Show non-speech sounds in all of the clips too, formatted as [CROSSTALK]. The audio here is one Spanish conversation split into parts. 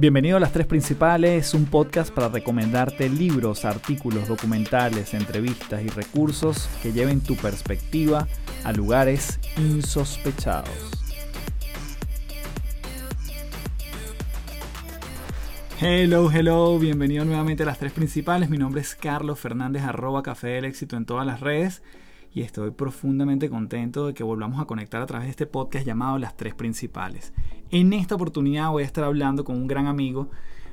Bienvenido a Las Tres Principales, un podcast para recomendarte libros, artículos, documentales, entrevistas y recursos que lleven tu perspectiva a lugares insospechados. Hello, hello, bienvenido nuevamente a Las Tres Principales. Mi nombre es Carlos Fernández, arroba Café del Éxito en todas las redes y estoy profundamente contento de que volvamos a conectar a través de este podcast llamado Las Tres Principales. En esta oportunidad voy a estar hablando con un gran amigo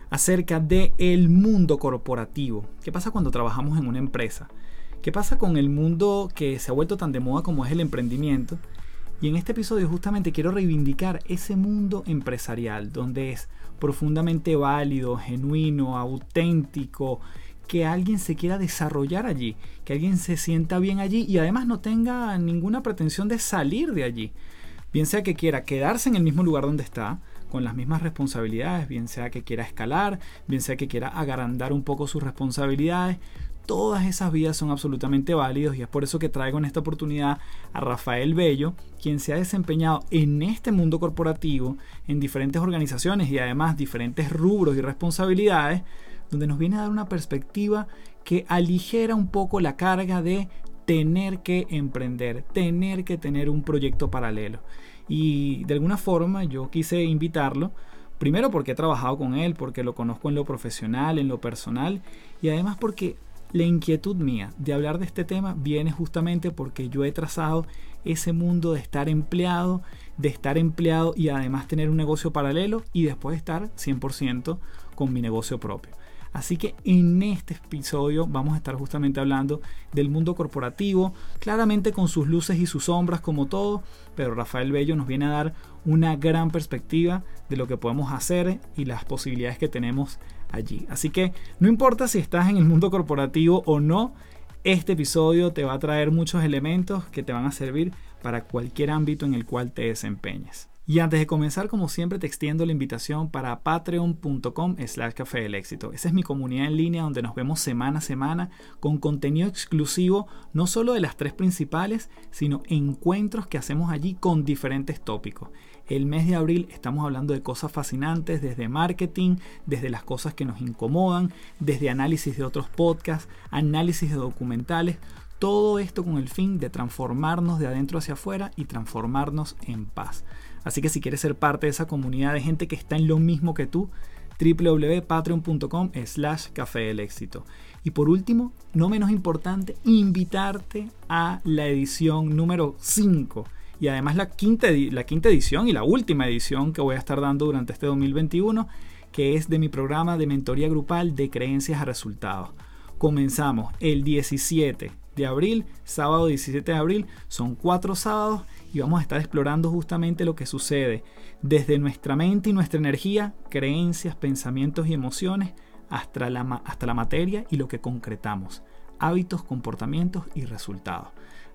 acerca del el mundo corporativo. ¿Qué pasa cuando trabajamos en una empresa? ¿Qué pasa con el mundo que se ha vuelto tan de moda como es el emprendimiento? Y en este episodio justamente quiero reivindicar ese mundo empresarial donde es profundamente válido, genuino, auténtico, que alguien se quiera desarrollar allí, que alguien se sienta bien allí y además no tenga ninguna pretensión de salir de allí. Bien sea que quiera quedarse en el mismo lugar donde está, con las mismas responsabilidades, bien sea que quiera escalar, bien sea que quiera agrandar un poco sus responsabilidades, todas esas vías son absolutamente válidos y es por eso que traigo en esta oportunidad a Rafael Bello, quien se ha desempeñado en este mundo corporativo, en diferentes organizaciones y además diferentes rubros y responsabilidades, donde nos viene a dar una perspectiva que aligera un poco la carga de tener que emprender, tener que tener un proyecto paralelo. Y de alguna forma yo quise invitarlo, primero porque he trabajado con él, porque lo conozco en lo profesional, en lo personal, y además porque la inquietud mía de hablar de este tema viene justamente porque yo he trazado ese mundo de estar empleado, de estar empleado y además tener un negocio paralelo y después estar 100% con mi negocio propio. Así que en este episodio vamos a estar justamente hablando del mundo corporativo, claramente con sus luces y sus sombras como todo, pero Rafael Bello nos viene a dar una gran perspectiva de lo que podemos hacer y las posibilidades que tenemos allí. Así que no importa si estás en el mundo corporativo o no, este episodio te va a traer muchos elementos que te van a servir para cualquier ámbito en el cual te desempeñes. Y antes de comenzar, como siempre, te extiendo la invitación para patreon.com slash café del éxito. Esa es mi comunidad en línea donde nos vemos semana a semana con contenido exclusivo, no solo de las tres principales, sino encuentros que hacemos allí con diferentes tópicos. El mes de abril estamos hablando de cosas fascinantes, desde marketing, desde las cosas que nos incomodan, desde análisis de otros podcasts, análisis de documentales, todo esto con el fin de transformarnos de adentro hacia afuera y transformarnos en paz. Así que si quieres ser parte de esa comunidad de gente que está en lo mismo que tú, www.patreon.com slash café del éxito. Y por último, no menos importante, invitarte a la edición número 5 y además la quinta, la quinta edición y la última edición que voy a estar dando durante este 2021, que es de mi programa de mentoría grupal de creencias a resultados. Comenzamos el 17 de abril, sábado 17 de abril, son cuatro sábados y vamos a estar explorando justamente lo que sucede desde nuestra mente y nuestra energía, creencias, pensamientos y emociones, hasta la, hasta la materia y lo que concretamos, hábitos, comportamientos y resultados.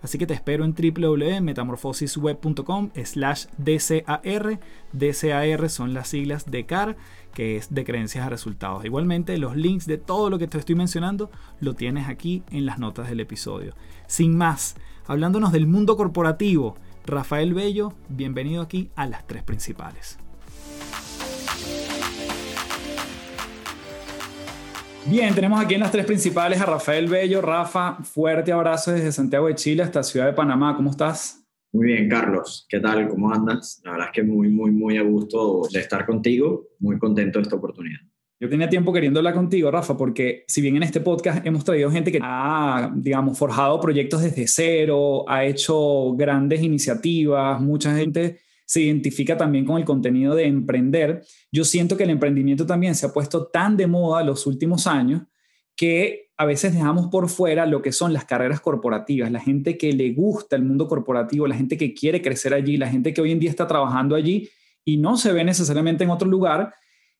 Así que te espero en www.metamorfosisweb.com slash DCAR. DCAR son las siglas de CAR, que es de creencias a resultados. Igualmente, los links de todo lo que te estoy mencionando lo tienes aquí en las notas del episodio. Sin más, hablándonos del mundo corporativo, Rafael Bello, bienvenido aquí a las tres principales. Bien, tenemos aquí en las tres principales a Rafael Bello. Rafa, fuerte abrazo desde Santiago de Chile hasta Ciudad de Panamá. ¿Cómo estás? Muy bien, Carlos. ¿Qué tal? ¿Cómo andas? La verdad es que muy, muy, muy a gusto de estar contigo. Muy contento de esta oportunidad. Yo tenía tiempo queriendo hablar contigo, Rafa, porque si bien en este podcast hemos traído gente que ha, digamos, forjado proyectos desde cero, ha hecho grandes iniciativas, mucha gente se identifica también con el contenido de emprender. Yo siento que el emprendimiento también se ha puesto tan de moda los últimos años que a veces dejamos por fuera lo que son las carreras corporativas, la gente que le gusta el mundo corporativo, la gente que quiere crecer allí, la gente que hoy en día está trabajando allí y no se ve necesariamente en otro lugar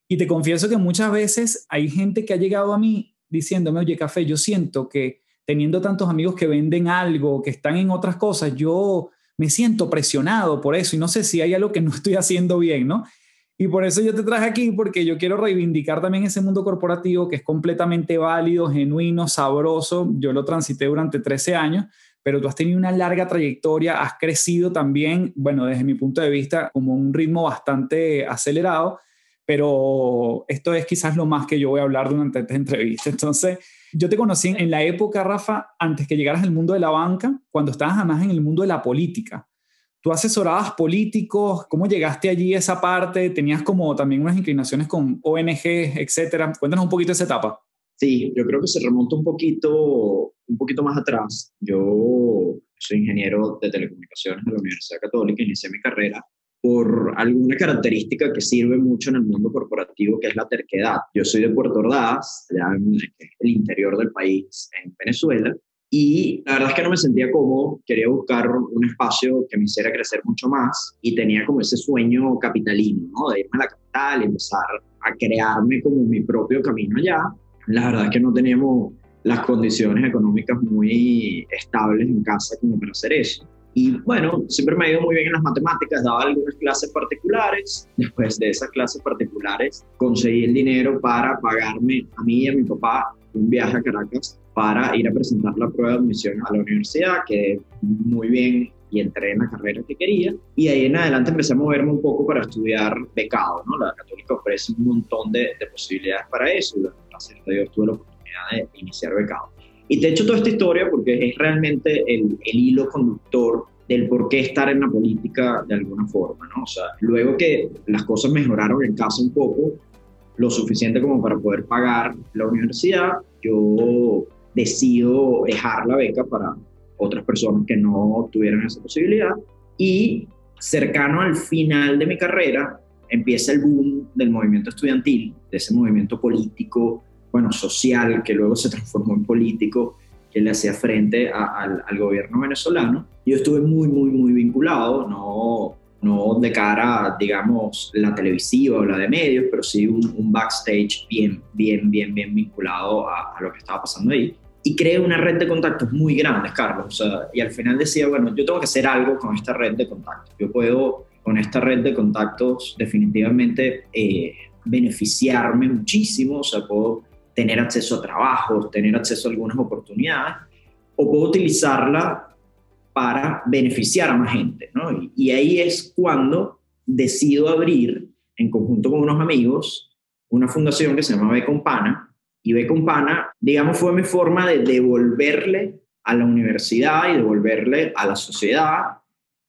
y te confieso que muchas veces hay gente que ha llegado a mí diciéndome, oye, café, yo siento que teniendo tantos amigos que venden algo, que están en otras cosas, yo me siento presionado por eso y no sé si hay algo que no estoy haciendo bien, ¿no? Y por eso yo te traje aquí, porque yo quiero reivindicar también ese mundo corporativo que es completamente válido, genuino, sabroso. Yo lo transité durante 13 años, pero tú has tenido una larga trayectoria, has crecido también, bueno, desde mi punto de vista, como un ritmo bastante acelerado pero esto es quizás lo más que yo voy a hablar durante esta entrevista. Entonces, yo te conocí en la época, Rafa, antes que llegaras al mundo de la banca, cuando estabas además en el mundo de la política. Tú asesorabas políticos, ¿cómo llegaste allí a esa parte? Tenías como también unas inclinaciones con ONG, etcétera. Cuéntanos un poquito esa etapa. Sí, yo creo que se remonta un poquito, un poquito más atrás. Yo soy ingeniero de telecomunicaciones de la Universidad Católica, inicié mi carrera por alguna característica que sirve mucho en el mundo corporativo, que es la terquedad. Yo soy de Puerto Ordaz, allá en el interior del país, en Venezuela, y la verdad es que no me sentía cómodo, quería buscar un espacio que me hiciera crecer mucho más y tenía como ese sueño capitalino, ¿no? De irme a la capital y empezar a crearme como mi propio camino allá. La verdad es que no teníamos las condiciones económicas muy estables en casa como para hacer eso. Y bueno, siempre me ha ido muy bien en las matemáticas, daba algunas clases particulares. Después de esas clases particulares, conseguí el dinero para pagarme a mí y a mi papá un viaje a Caracas para ir a presentar la prueba de admisión a la universidad, que muy bien y entré en la carrera que quería. Y ahí en adelante empecé a moverme un poco para estudiar becado, ¿no? La Católica ofrece un montón de, de posibilidades para eso y gracias a Dios tuve la oportunidad de iniciar becado. Y te he hecho toda esta historia porque es realmente el, el hilo conductor del por qué estar en la política de alguna forma, ¿no? O sea, luego que las cosas mejoraron en casa un poco, lo suficiente como para poder pagar la universidad, yo decido dejar la beca para otras personas que no tuvieran esa posibilidad y cercano al final de mi carrera empieza el boom del movimiento estudiantil, de ese movimiento político bueno, social, que luego se transformó en político, que le hacía frente al, gobierno venezolano. Yo estuve muy, muy, muy vinculado, no, no de cara, digamos, la televisiva o la de medios, pero sí un, backstage bien, bien, bien, bien vinculado a, a, lo que estaba pasando ahí. Y creé una red de contactos muy grande, Carlos. O sea, y al final decía, bueno, yo tengo que hacer algo con esta red de contactos. Yo puedo, con esta red de contactos, definitivamente eh, beneficiarme muchísimo. O sea, puedo tener acceso a trabajos, tener acceso a algunas oportunidades, o puedo utilizarla para beneficiar a más gente, ¿no? Y, ahí es cuando decido abrir, en conjunto con unos amigos, una fundación que se llama Becompana, y Becompana, digamos, fue mi forma de devolverle a la universidad y devolverle a la sociedad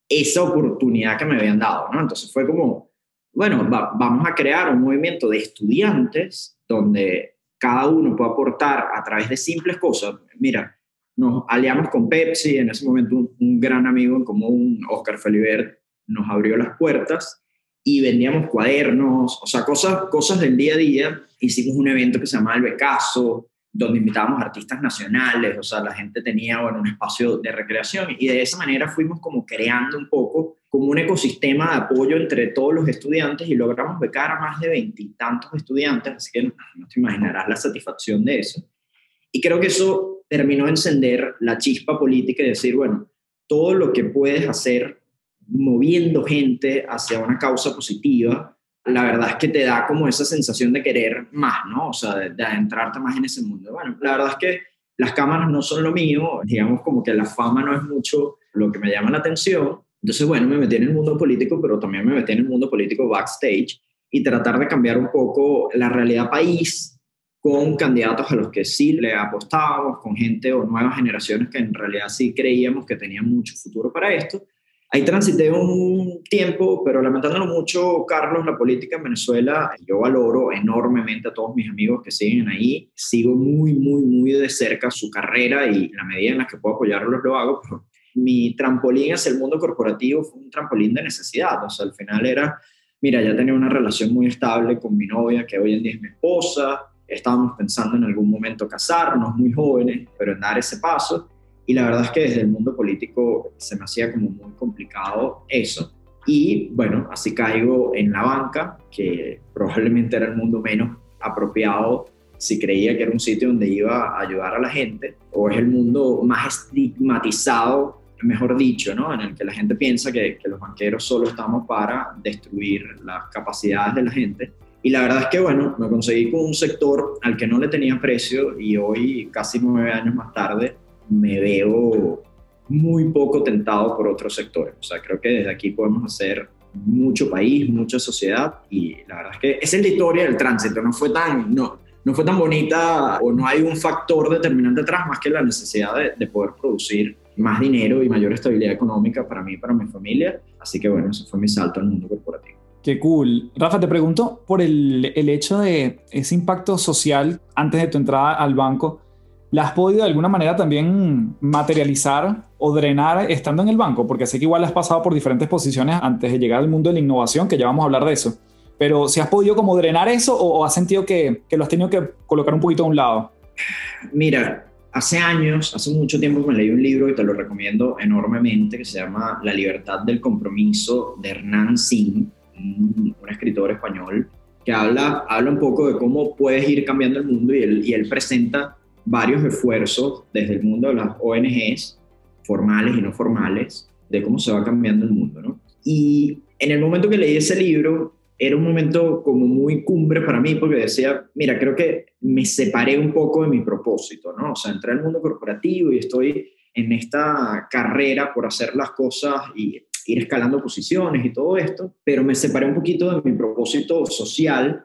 esa oportunidad que me habían dado, ¿no? Entonces fue como, bueno, vamos a crear un movimiento de estudiantes donde cada uno puede aportar a través de simples cosas. Mira, nos aliamos con Pepsi, en ese momento un, gran amigo en común, Oscar Felibert, nos abrió las puertas y vendíamos cuadernos, o sea, cosas, cosas del día a día. Hicimos un evento que se llamaba El Becaso, donde invitábamos artistas nacionales, o sea, la gente tenía bueno, un espacio de recreación y de esa manera fuimos como creando un poco como un ecosistema de apoyo entre todos los estudiantes y logramos becar a más de veintitantos estudiantes, así que no te imaginarás la satisfacción de eso. Y creo que eso terminó de encender la chispa política y decir, bueno, todo lo que puedes hacer moviendo gente hacia una causa positiva, la verdad es que te da como esa sensación de querer más, ¿no? O sea, de, adentrarte más en ese mundo. Bueno, la verdad es que las cámaras no son lo mío, digamos como que la fama no es mucho lo que me llama la atención. Entonces, bueno, me metí en el mundo político, pero también me metí en el mundo político backstage y tratar de cambiar un poco la realidad país con candidatos a los que sí le apostábamos, con gente o nuevas generaciones que en realidad sí creíamos que tenían mucho futuro para esto Ahí transité un tiempo, pero lamentándolo mucho, Carlos, la política en Venezuela, yo valoro enormemente a todos mis amigos que siguen ahí. Sigo muy, muy, muy de cerca su carrera y la medida en la que puedo apoyarlos lo hago. Pero mi trampolín hacia el mundo corporativo fue un trampolín de necesidad. O sea, al final era, mira, ya tenía una relación muy estable con mi novia, que hoy en día es mi esposa. Estábamos pensando en algún momento casarnos, muy jóvenes, pero en dar ese paso y la verdad es que desde el mundo político se me hacía como muy complicado eso. Y bueno, así caigo en la banca, que probablemente era el mundo menos apropiado si creía que era un sitio donde iba a ayudar a la gente, o es el mundo más estigmatizado, mejor dicho, ¿no? en el que la gente piensa que, los banqueros solo estamos para destruir las capacidades de la gente. Y la verdad es que, bueno, me conseguí con un sector al que no le tenía precio y hoy, casi nueve años más tarde, me veo muy poco tentado por otros sectores. O sea, creo que desde aquí podemos hacer mucho país, mucha sociedad y la verdad es que esa es la historia del tránsito, no fue tan, no, no fue tan bonita o no hay un factor determinante atrás más que la necesidad de poder producir más dinero y mayor estabilidad económica para mí y para mi familia. Así que bueno, ese fue mi salto al mundo corporativo. Qué cool. Rafa, te pregunto por el, el hecho de ese impacto social antes de tu entrada al banco. ¿La has podido de alguna manera también materializar o drenar estando en el banco? Porque sé que igual has pasado por diferentes posiciones antes de llegar al mundo de la innovación, que ya vamos a hablar de eso. Pero si has podido como drenar eso o, o has sentido que, que, lo has tenido que colocar un poquito a un lado? Mira, hace años, hace mucho tiempo me leí un libro y te lo recomiendo enormemente que se llama La libertad del compromiso de Hernán Singh un, escritor español, que habla, habla un poco de cómo puedes ir cambiando el mundo y él, y él presenta varios esfuerzos desde el mundo de las ONGs, formales y no formales, de cómo se va cambiando el mundo. ¿no? Y en el momento que leí ese libro, era un momento como muy cumbre para mí porque decía, mira, creo que me separé un poco de mi propósito, ¿no? O sea, entré al mundo corporativo y estoy en esta carrera por hacer las cosas y ir escalando posiciones y todo esto, pero me separé un poquito de mi propósito social,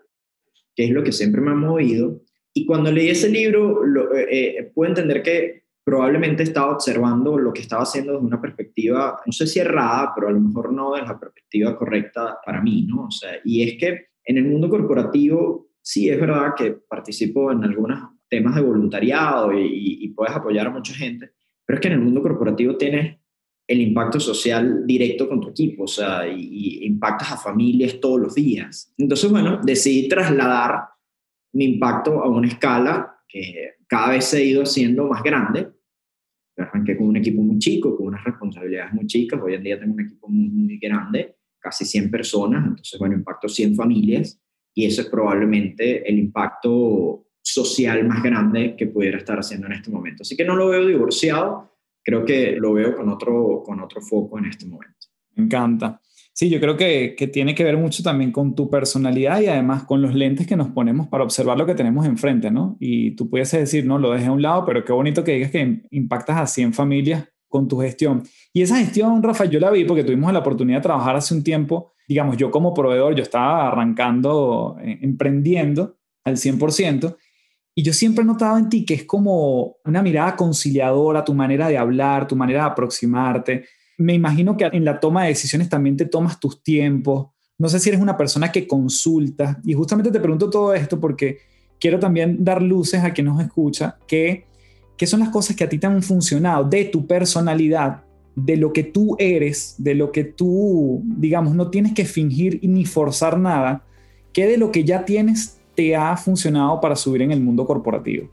que es lo que siempre me ha movido. Y cuando leí ese libro, lo, eh, eh, pude entender que probablemente estaba observando lo que estaba haciendo desde una perspectiva, no sé si errada, pero a lo mejor no desde la perspectiva correcta para mí, ¿no? O sea, y es que en el mundo corporativo, sí es verdad que participo en algunos temas de voluntariado y, y puedes apoyar a mucha gente, pero es que en el mundo corporativo tienes el impacto social directo con tu equipo, o sea, y, impactas a familias todos los días. Entonces, bueno, decidí trasladar mi impacto a una escala que cada vez se ha ido haciendo más grande. Arranqué con un equipo muy chico, con unas responsabilidades muy chicas. Hoy en día tengo un equipo muy, muy grande, casi 100 personas. Entonces, bueno, impacto 100 familias y eso es probablemente el impacto social más grande que pudiera estar haciendo en este momento. Así que no lo veo divorciado, creo que lo veo con otro, con otro foco en este momento. Me encanta. Sí, yo creo que, que, tiene que ver mucho también con tu personalidad y además con los lentes que nos ponemos para observar lo que tenemos enfrente, ¿no? Y tú puedes decir, no, lo dejé a un lado, pero qué bonito que digas que impactas a 100 familias con tu gestión. Y esa gestión, Rafa, yo la vi porque tuvimos la oportunidad de trabajar hace un tiempo, digamos, yo como proveedor, yo estaba arrancando, eh, emprendiendo al 100%, y yo siempre he notado en ti que es como una mirada conciliadora, tu manera de hablar, tu manera de aproximarte. Me imagino que en la toma de decisiones también te tomas tus tiempos. No sé si eres una persona que consulta. Y justamente te pregunto todo esto porque quiero también dar luces a quien nos escucha que qué son las cosas que a ti te han funcionado de tu personalidad, de lo que tú eres, de lo que tú, digamos, no tienes que fingir ni forzar nada, que de lo que ya tienes te ha funcionado para subir en el mundo corporativo?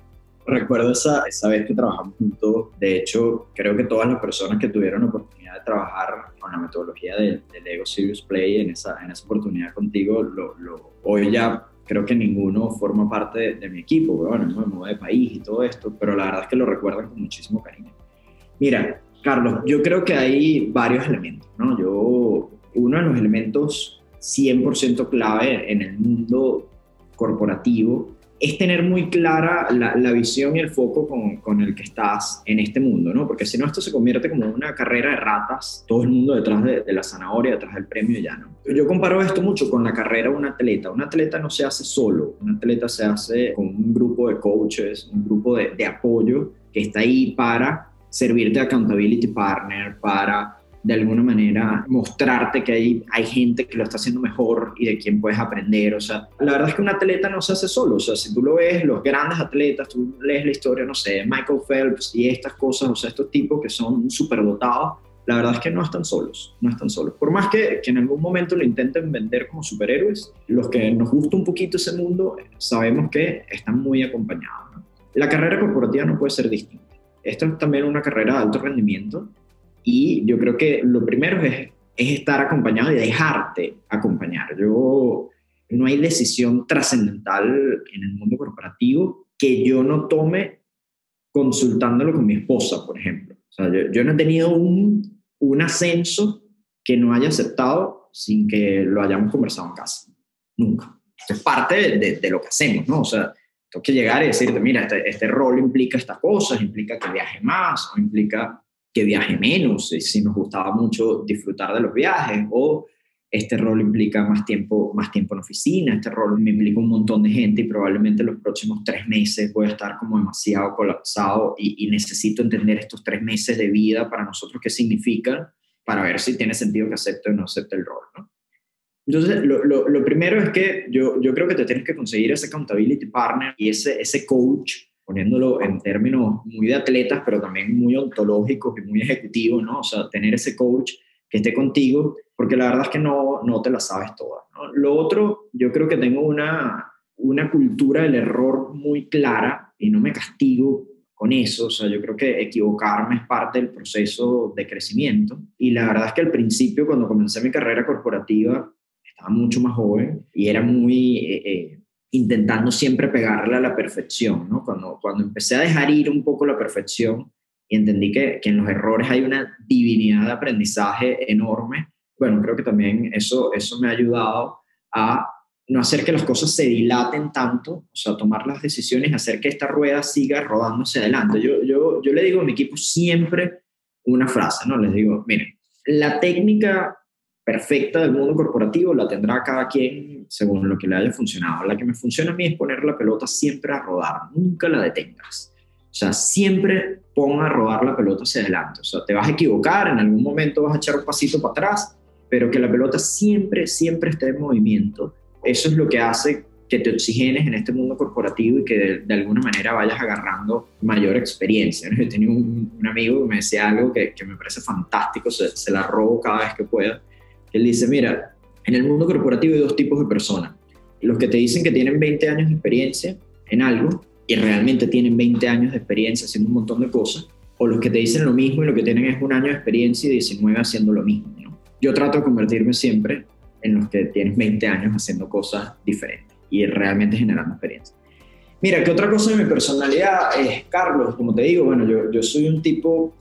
Recuerdo esa, esa vez que trabajamos juntos. De hecho, creo que todas las personas que tuvieron la oportunidad de trabajar con la metodología del, Ego Serious Play en esa, en esa oportunidad contigo, lo, lo, hoy ya creo que ninguno forma parte de, mi equipo. Bueno, me muevo de país y todo esto, pero la verdad es que lo recuerdan con muchísimo cariño. Mira, Carlos, yo creo que hay varios elementos, ¿no? Yo, uno de los elementos 100% clave en el mundo corporativo, es tener muy clara la, visión y el foco con, con, el que estás en este mundo, ¿no? Porque si no, esto se convierte como una carrera de ratas, todo el mundo detrás de, la zanahoria, detrás del premio ya, ¿no? Yo comparo esto mucho con la carrera de un atleta. Un atleta no se hace solo, un atleta se hace con un grupo de coaches, un grupo de, de apoyo que está ahí para servirte de accountability partner, para de alguna manera mostrarte que hay, hay gente que lo está haciendo mejor y de quien puedes aprender. O sea, la verdad es que un atleta no se hace solo. O sea, si tú lo ves, los grandes atletas, tú lees la historia, no sé, Michael Phelps y estas cosas, o sea, estos tipos que son superdotados, la verdad es que no están solos, no están solos. Por más que, que en algún momento lo intenten vender como superhéroes, los que nos gusta un poquito ese mundo, sabemos que están muy acompañados. La carrera corporativa no puede ser distinta. Esto es también una carrera de alto rendimiento y yo creo que lo primero es, es estar acompañado y dejarte acompañar. Yo, no hay decisión trascendental en el mundo corporativo que yo no tome consultándolo con mi esposa, por ejemplo. O sea, yo, yo no he tenido un, un ascenso que no haya aceptado sin que lo hayamos conversado en casa. Nunca. Esto es parte de, de, lo que hacemos, ¿no? O sea, tengo que llegar y decirte, mira, este, este rol implica estas cosas, implica que viaje más, o implica que viaje menos, si nos gustaba mucho disfrutar de los viajes, o este rol implica más tiempo, más tiempo en oficina, este rol me implica un montón de gente y probablemente los próximos tres meses voy a estar como demasiado colapsado y, necesito entender estos tres meses de vida para nosotros qué significan para ver si tiene sentido que acepte o no acepte el rol. Entonces, lo, lo, primero es que yo, yo creo que te tienes que conseguir ese accountability partner y ese, ese coach, poniéndolo en términos muy de atletas, pero también muy ontológicos y muy ejecutivos, ¿no? O sea, tener ese coach que esté contigo, porque la verdad es que no, no te la sabes toda. Lo otro, yo creo que tengo una, una cultura del error muy clara y no me castigo con eso, o sea, yo creo que equivocarme es parte del proceso de crecimiento. Y la verdad es que al principio, cuando comencé mi carrera corporativa, estaba mucho más joven y era muy eh, eh, intentando siempre pegarle a la perfección, ¿no? Cuando, cuando empecé a dejar ir un poco la perfección, y entendí que, que, en los errores hay una divinidad de aprendizaje enorme. Bueno, creo que también eso, eso me ha ayudado a no hacer que las cosas se dilaten tanto, o sea, tomar las decisiones, hacer que esta rueda siga rodándose adelante. Yo, yo, yo le digo a mi equipo siempre una frase, ¿no? Les digo, miren, la técnica perfecta del mundo corporativo la tendrá cada quien según lo que le haya funcionado. La que me funciona a mí es poner la pelota siempre a rodar, nunca la detengas. O sea, siempre ponga a rodar la pelota hacia adelante. O sea, te vas a equivocar, en algún momento vas a echar un pasito para atrás, pero que la pelota siempre, siempre esté en movimiento. Eso es lo que hace que te oxigenes en este mundo corporativo y que de, alguna manera vayas agarrando mayor experiencia. Yo tenía un, un, amigo que me decía algo que, que me parece fantástico, se, se, la robo cada vez que pueda. Él dice, mira, en el mundo corporativo hay dos tipos de personas. Los que te dicen que tienen 20 años de experiencia en algo y realmente tienen 20 años de experiencia haciendo un montón de cosas, o los que te dicen lo mismo y lo que tienen es un año de experiencia y 19 haciendo lo mismo. Yo trato de convertirme siempre en los que tienes 20 años haciendo cosas diferentes y realmente generando experiencia. Mira, ¿qué otra cosa de mi personalidad es, Carlos? Como te digo, bueno, yo soy un tipo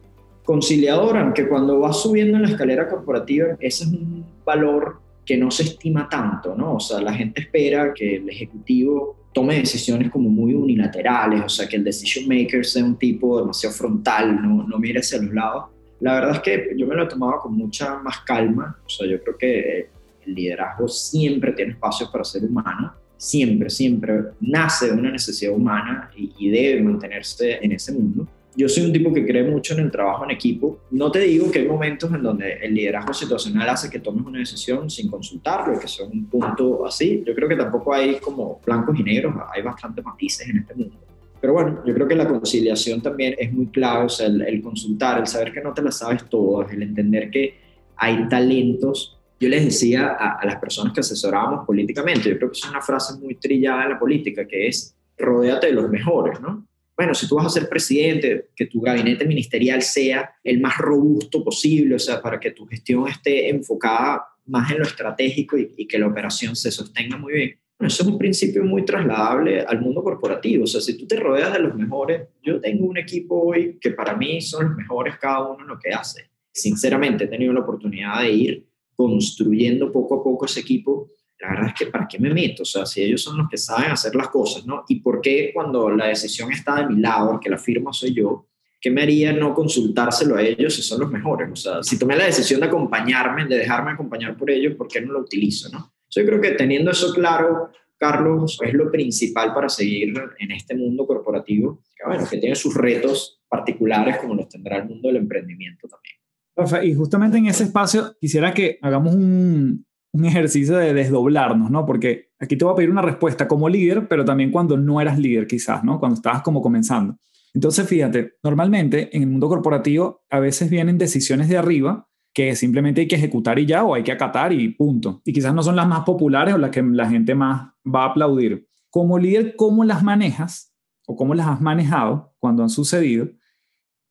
conciliador, aunque cuando vas subiendo en la escalera corporativa, ese es un valor que no se estima tanto, ¿no? O sea, la gente espera que el ejecutivo tome decisiones como muy unilaterales, o sea, que el decision maker sea un tipo demasiado frontal, no, no mire hacia los lados. La verdad es que yo me lo he tomado con mucha más calma, o sea, yo creo que el liderazgo siempre tiene espacio para ser humano, siempre, siempre nace de una necesidad humana y, y debe mantenerse en ese mundo yo soy un tipo que cree mucho en el trabajo en equipo. No te digo que hay momentos en donde el liderazgo situacional hace que tomes una decisión sin consultarlo, que sea un punto así. Yo creo que tampoco hay como blancos y negros, hay bastantes matices en este mundo. Pero bueno, yo creo que la conciliación también es muy clave, o sea, el, consultar, el saber que no te las sabes todas, el entender que hay talentos. Yo les decía a, a las personas que asesorábamos políticamente, yo creo que es una frase muy trillada en la política, que es rodéate de los mejores, ¿no? Bueno, si tú vas a ser presidente, que tu gabinete ministerial sea el más robusto posible, o sea, para que tu gestión esté enfocada más en lo estratégico y, que la operación se sostenga muy bien. Bueno, eso es un principio muy trasladable al mundo corporativo. O sea, si tú te rodeas de los mejores, yo tengo un equipo hoy que para mí son los mejores cada uno en lo que hace. Sinceramente, he tenido la oportunidad de ir construyendo poco a poco ese equipo la verdad es que ¿para qué me meto? O sea, si ellos son los que saben hacer las cosas, ¿no? ¿Y por qué cuando la decisión está de mi lado, que la firma soy yo, qué me haría no consultárselo a ellos si son los mejores? O sea, si tomé la decisión de acompañarme, de dejarme acompañar por ellos, ¿por qué no lo utilizo, no? Yo creo que teniendo eso claro, Carlos, es lo principal para seguir en este mundo corporativo, que bueno, que tiene sus retos particulares como los tendrá el mundo del emprendimiento también. Y justamente en ese espacio quisiera que hagamos un, un ejercicio de desdoblarnos, ¿no? Porque aquí te voy a pedir una respuesta como líder, pero también cuando no eras líder quizás, ¿no? Cuando estabas como comenzando. Entonces, fíjate, normalmente en el mundo corporativo a veces vienen decisiones de arriba que simplemente hay que ejecutar y ya, o hay que acatar y punto. Y quizás no son las más populares o las que la gente más va a aplaudir. Como líder, ¿cómo las manejas o cómo las has manejado cuando han sucedido?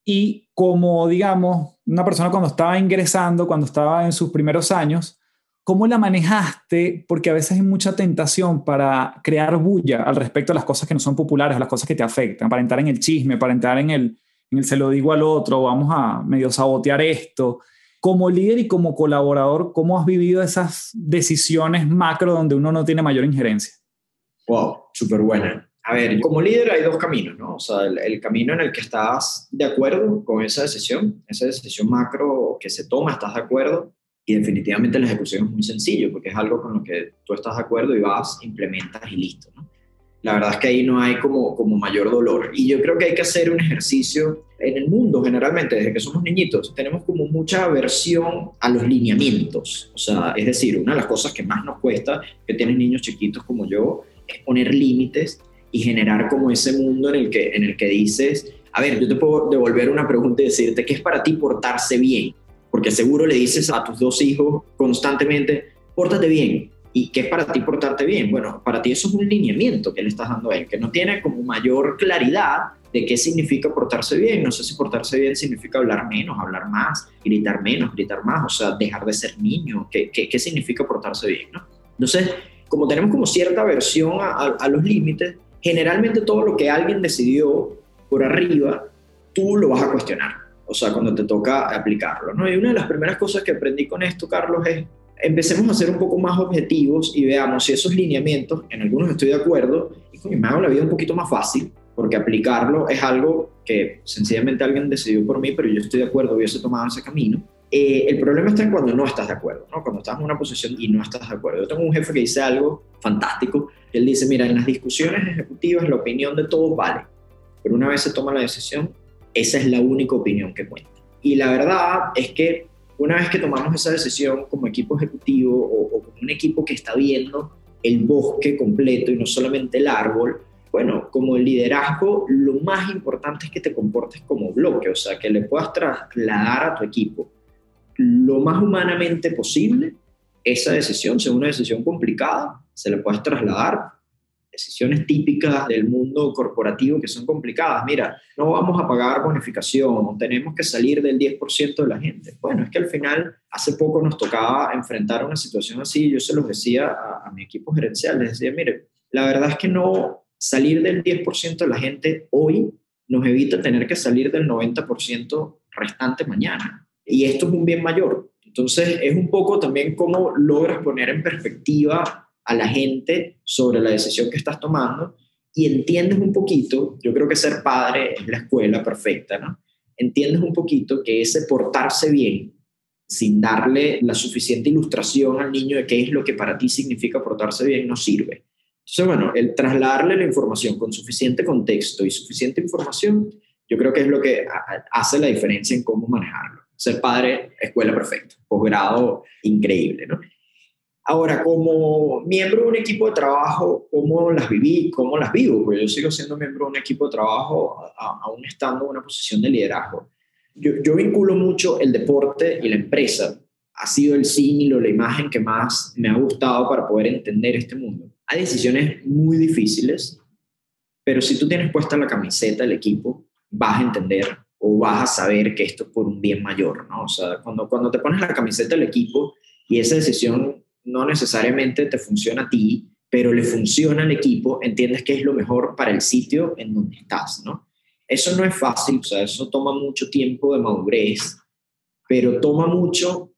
Y como, digamos, una persona cuando estaba ingresando, cuando estaba en sus primeros años, ¿Cómo la manejaste? Porque a veces hay mucha tentación para crear bulla al respecto a las cosas que no son populares, a las cosas que te afectan, para entrar en el chisme, para entrar en el, en el se lo digo al otro, vamos a medio sabotear esto. Como líder y como colaborador, ¿cómo has vivido esas decisiones macro donde uno no tiene mayor injerencia? Wow, súper buena. A ver, como líder hay dos caminos, ¿no? O sea, el, el, camino en el que estás de acuerdo con esa decisión, esa decisión macro que se toma, estás de acuerdo, Y definitivamente la ejecución es muy sencillo porque es algo con lo que tú estás de acuerdo y vas, implementas y listo. ¿no? La verdad es que ahí no hay como, como mayor dolor. Y yo creo que hay que hacer un ejercicio en el mundo generalmente, desde que somos niñitos, tenemos como mucha aversión a los lineamientos. O sea, es decir, una de las cosas que más nos cuesta, que tienen niños chiquitos como yo, es poner límites y generar como ese mundo en el que, en el que dices, a ver, yo te puedo devolver una pregunta y decirte, ¿qué es para ti portarse bien? Porque seguro le dices a tus dos hijos constantemente, pórtate bien. ¿Y qué es para ti portarte bien? Bueno, para ti eso es un lineamiento que le estás dando a él, que no tiene como mayor claridad de qué significa portarse bien. No sé si portarse bien significa hablar menos, hablar más, gritar menos, gritar más, o sea, dejar de ser niño. ¿Qué, qué, qué significa portarse bien? ¿no? Entonces, como tenemos como cierta aversión a, a los límites, generalmente todo lo que alguien decidió por arriba, tú lo vas a cuestionar. O sea, cuando te toca aplicarlo. ¿no? Y una de las primeras cosas que aprendí con esto, Carlos, es empecemos a ser un poco más objetivos y veamos si esos lineamientos, en algunos estoy de acuerdo, y me hago la vida un poquito más fácil, porque aplicarlo es algo que sencillamente alguien decidió por mí, pero yo estoy de acuerdo, hubiese tomado ese camino. Eh, el problema está en cuando no estás de acuerdo, ¿no? cuando estás en una posición y no estás de acuerdo. Yo tengo un jefe que dice algo fantástico, él dice, mira, en las discusiones ejecutivas la opinión de todos vale, pero una vez se toma la decisión, esa es la única opinión que cuenta. Y la verdad es que una vez que tomamos esa decisión como equipo ejecutivo o, como un equipo que está viendo el bosque completo y no solamente el árbol, bueno, como liderazgo, lo más importante es que te comportes como bloque, o sea, que le puedas trasladar a tu equipo lo más humanamente posible esa decisión, sea una decisión complicada, se le puedes trasladar decisiones típicas del mundo corporativo que son complicadas. Mira, no vamos a pagar bonificación, tenemos que salir del 10% de la gente. Bueno, es que al final, hace poco nos tocaba enfrentar una situación así, yo se los decía a, a mi equipo gerencial, les decía, mire, la verdad es que no salir del 10% de la gente hoy nos evita tener que salir del 90% restante mañana. Y esto es un bien mayor. Entonces, es un poco también cómo logras poner en perspectiva a la gente sobre la decisión que estás tomando y entiendes un poquito, yo creo que ser padre es la escuela perfecta, ¿no? Entiendes un poquito que ese portarse bien, sin darle la suficiente ilustración al niño de qué es lo que para ti significa portarse bien, no sirve. Entonces, bueno, el trasladarle la información con suficiente contexto y suficiente información, yo creo que es lo que hace la diferencia en cómo manejarlo. Ser padre, escuela perfecta, posgrado increíble, ¿no? Ahora, como miembro de un equipo de trabajo, ¿cómo las viví? ¿Cómo las vivo? Porque yo sigo siendo miembro de un equipo de trabajo, aún estando en una posición de liderazgo. Yo, yo vinculo mucho el deporte y la empresa. Ha sido el símil o la imagen que más me ha gustado para poder entender este mundo. Hay decisiones muy difíciles, pero si tú tienes puesta la camiseta del equipo, vas a entender o vas a saber que esto es por un bien mayor, ¿no? O sea, cuando, cuando te pones la camiseta del equipo y esa decisión no necesariamente te funciona a ti, pero le funciona al equipo, entiendes que es lo mejor para el sitio en donde estás, ¿no? Eso no es fácil, o sea, eso toma mucho tiempo de madurez, pero toma mucho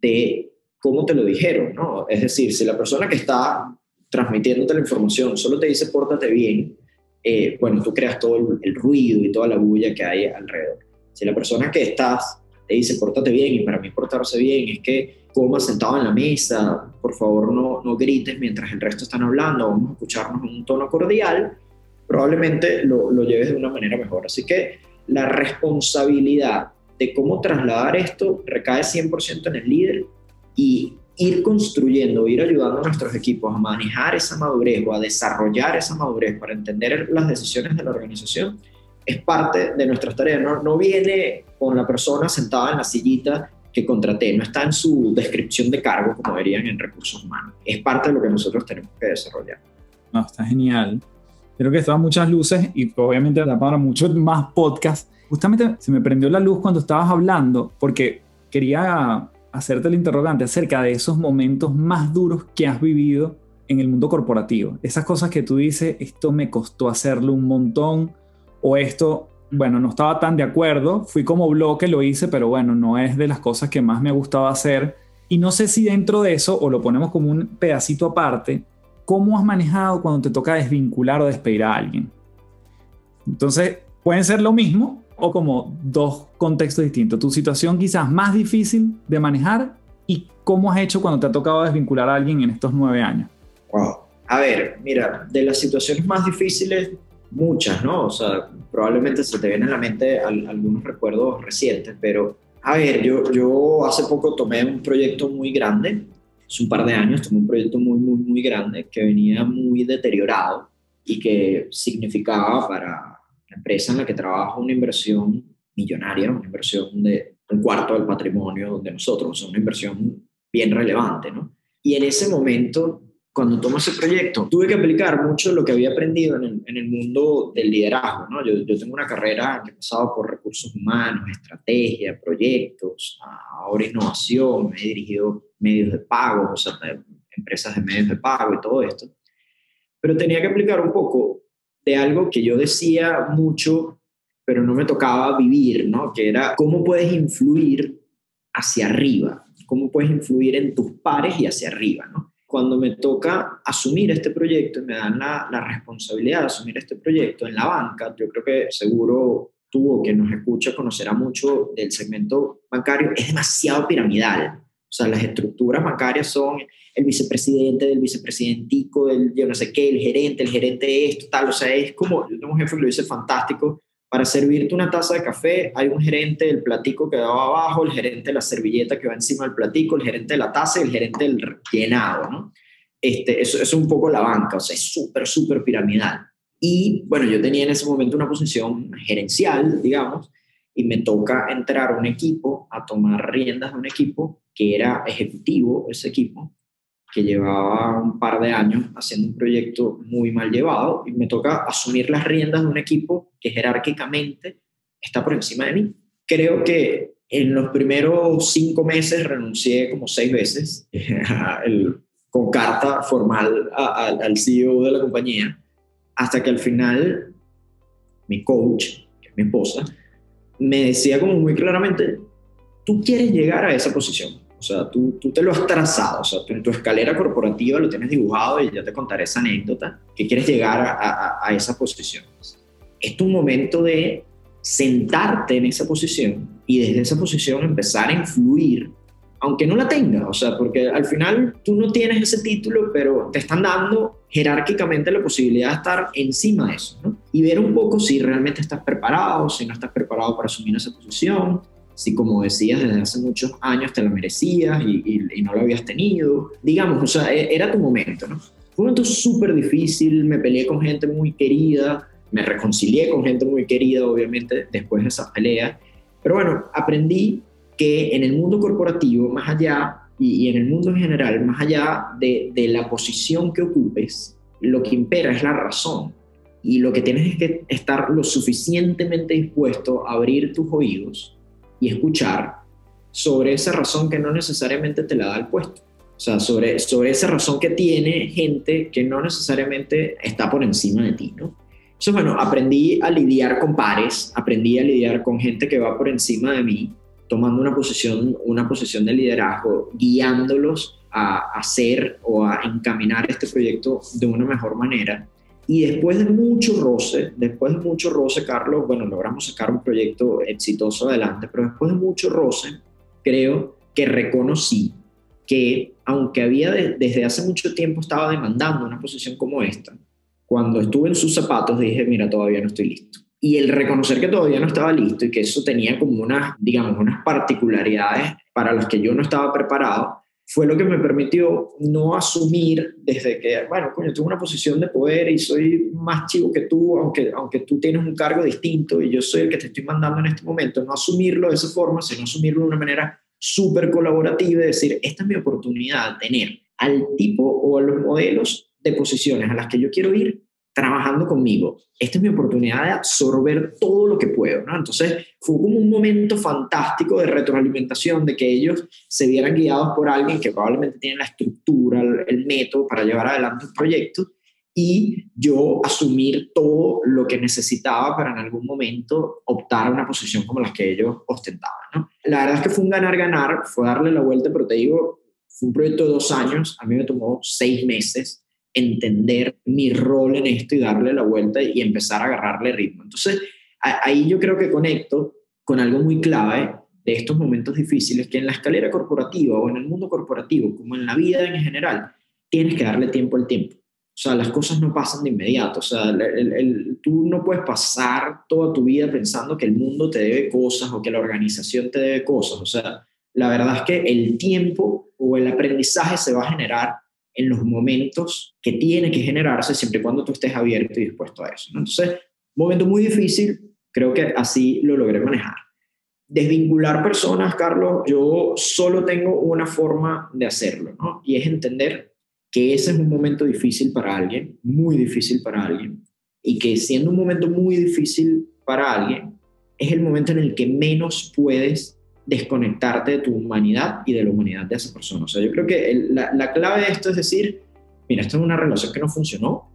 de cómo te lo dijeron, ¿no? Es decir, si la persona que está transmitiéndote la información solo te dice pórtate bien, eh, bueno, tú creas todo el, ruido y toda la bulla que hay alrededor. Si la persona que estás te dice pórtate bien, y para mí portarse bien es que coma sentado en la mesa, por favor no, no grites mientras el resto están hablando, vamos a escucharnos en un tono cordial, probablemente lo, lo lleves de una manera mejor. Así que la responsabilidad de cómo trasladar esto recae 100% en el líder y ir construyendo, ir ayudando a nuestros equipos a manejar esa madurez o a desarrollar esa madurez para entender las decisiones de la organización es parte de nuestras tareas. No, no viene con la persona sentada en la sillita que contraté, no está en su descripción de cargo como verían en recursos humanos. Es parte de lo que nosotros tenemos que desarrollar. No, está genial. Creo que estaban muchas luces y obviamente da para muchos más podcasts. Justamente se me prendió la luz cuando estabas hablando porque quería hacerte el interrogante acerca de esos momentos más duros que has vivido en el mundo corporativo. Esas cosas que tú dices, esto me costó hacerlo un montón o esto bueno, no estaba tan de acuerdo, fui como bloque, lo hice, pero bueno, no es de las cosas que más me gustaba hacer. Y no sé si dentro de eso, o lo ponemos como un pedacito aparte, ¿cómo has manejado cuando te toca desvincular o despedir a alguien? Entonces, pueden ser lo mismo o como dos contextos distintos. Tu situación quizás más difícil de manejar ¿Y cómo has hecho cuando te ha tocado desvincular a alguien en estos nueve años? Wow. A ver, mira, de las situaciones más difíciles, muchas, ¿no? O sea, probablemente se te vienen a la mente algunos recuerdos recientes, pero a ver, yo, yo hace poco tomé un proyecto muy grande, hace un par de años tomé un proyecto muy, muy, muy grande que venía muy deteriorado y que significaba para la empresa en la que trabajo una inversión millonaria, una inversión de un cuarto del patrimonio de nosotros, o una inversión bien relevante, ¿no? Y en ese momento cuando tomo ese proyecto, tuve que aplicar mucho lo que había aprendido en el, mundo del liderazgo. ¿no? Yo, yo, tengo una carrera que he pasado por recursos humanos, estrategia, proyectos, ahora innovación, me he dirigido medios de pago, o sea, empresas de medios de pago y todo esto. Pero tenía que aplicar un poco de algo que yo decía mucho, pero no me tocaba vivir, ¿no? que era cómo puedes influir hacia arriba, cómo puedes influir en tus pares y hacia arriba. ¿no? Cuando me toca asumir este proyecto y me dan la, responsabilidad de asumir este proyecto en la banca, yo creo que seguro tú o quien nos escucha conocerá mucho del segmento bancario, es demasiado piramidal. O sea, las estructuras bancarias son el vicepresidente del vicepresidentico, del yo no sé qué, el gerente, el gerente esto, tal. O sea, es como, yo tengo un jefe que lo dice fantástico, para servirte una taza de café hay un gerente del platico que va abajo, el gerente de la servilleta que va encima del platico, el gerente de la taza y el gerente del llenado, ¿no? Este, eso, es un poco la banca, o sea, es súper, súper piramidal. Y bueno, yo tenía en ese momento una posición gerencial, digamos, y me toca entrar a un equipo, a tomar riendas de un equipo que era ejecutivo, ese equipo, que llevaba un par de años haciendo un proyecto muy mal llevado y me toca asumir las riendas de un equipo que jerárquicamente está por encima de mí. Creo que en los primeros cinco meses renuncié como seis veces [LAUGHS] con carta formal al CEO de la compañía, hasta que al final mi coach, que es mi esposa, me decía como muy claramente, tú quieres llegar a esa posición sea, tú, tú te lo has trazado, o sea, en tu escalera corporativa lo tienes dibujado y ya te contaré esa anécdota, que quieres llegar a, a, a esa posición. Es tu momento de sentarte en esa posición y desde esa posición empezar a influir, aunque no la tengas, o sea, porque al final tú no tienes ese título, pero te están dando jerárquicamente la posibilidad de estar encima de eso. Y ver un poco si realmente estás preparado, si no estás preparado para asumir esa posición, si como decías desde hace muchos años te la merecías y, no lo habías tenido, digamos, o sea, e, era tu momento, ¿no? Fue un momento súper difícil, me peleé con gente muy querida, me reconcilié con gente muy querida, obviamente, después de esas peleas, pero bueno, aprendí que en el mundo corporativo, más allá, y, en el mundo en general, más allá de, de la posición que ocupes, lo que impera es la razón. Y lo que tienes es que estar lo suficientemente dispuesto a abrir tus oídos y escuchar sobre esa razón que no necesariamente te la da el puesto. O sea, sobre, sobre esa razón que tiene gente que no necesariamente está por encima de ti, ¿no? Entonces, bueno, aprendí a lidiar con pares, aprendí a lidiar con gente que va por encima de mí, tomando una posición, una posición de liderazgo, guiándolos a hacer o a encaminar este proyecto de una mejor manera. Y después de mucho roce, después de mucho roce, Carlos, bueno, logramos sacar un proyecto exitoso adelante, pero después de mucho roce, creo que reconocí que aunque había desde hace mucho tiempo estaba demandando una posición como esta, cuando estuve en sus zapatos dije, mira, todavía no estoy listo. Y el reconocer que todavía no estaba listo y que eso tenía como unas, digamos, unas particularidades para las que yo no estaba preparado, fue lo que me permitió no asumir desde que, bueno, coño, tengo una posición de poder y soy más chivo que tú, aunque, aunque tú tienes un cargo distinto y yo soy el que te estoy mandando en este momento, no asumirlo de esa forma, sino asumirlo de una manera súper colaborativa y decir, esta es mi oportunidad, de tener al tipo o a los modelos de posiciones a las que yo quiero ir trabajando conmigo. Esta es mi oportunidad de absorber todo lo que puedo, ¿no? Entonces fue como un momento fantástico de retroalimentación, de que ellos se vieran guiados por alguien que probablemente tiene la estructura, el, método para llevar adelante un proyecto y yo asumir todo lo que necesitaba para en algún momento optar a una posición como las que ellos ostentaban. La verdad es que fue un ganar-ganar, fue darle la vuelta, pero te digo, fue un proyecto de dos años, a mí me tomó seis meses entender mi rol en esto y darle la vuelta y empezar a agarrarle ritmo. Entonces, ahí yo creo que conecto con algo muy clave de estos momentos difíciles que en la escalera corporativa o en el mundo corporativo, como en la vida en general, tienes que darle tiempo al tiempo. O sea, las cosas no pasan de inmediato. O sea, el, tú no puedes pasar toda tu vida pensando que el mundo te debe cosas o que la organización te debe cosas. O sea, la verdad es que el tiempo o el aprendizaje se va a generar en los momentos que tiene que generarse siempre y cuando tú estés abierto y dispuesto a eso. Entonces, momento muy difícil, creo que así lo logré manejar. Desvincular personas, Carlos, yo solo tengo una forma de hacerlo, ¿no? Y es entender que ese es un momento difícil para alguien, muy difícil para alguien, y que siendo un momento muy difícil para alguien, es el momento en el que menos puedes desconectarte de tu humanidad y de la humanidad de esa persona. O sea, yo creo que la, la, clave de esto es decir, mira, esto es una relación que no funcionó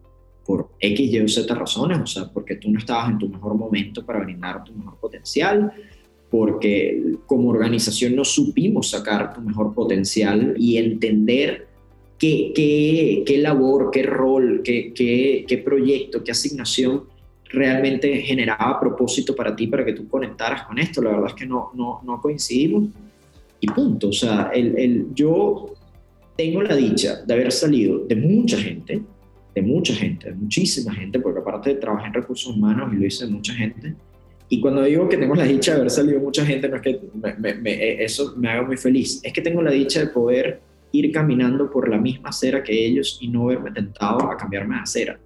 por X, Y o Z razones, o sea, porque tú no estabas en tu mejor momento para brindar tu mejor potencial, porque como organización no supimos sacar tu mejor potencial y entender qué, qué, labor, qué rol, qué, qué, qué proyecto, qué asignación realmente generaba propósito para ti, para que tú conectaras con esto. La verdad es que no, no, no coincidimos y punto. O sea, el, el, yo tengo la dicha de haber salido de mucha gente, de mucha gente, de muchísima gente, porque aparte trabajé en recursos humanos y lo hice de mucha gente. Y cuando digo que tengo la dicha de haber salido mucha gente, no es que eso me haga muy feliz, es que tengo la dicha de poder ir caminando por la misma acera que ellos y no verme tentado a cambiarme de acera.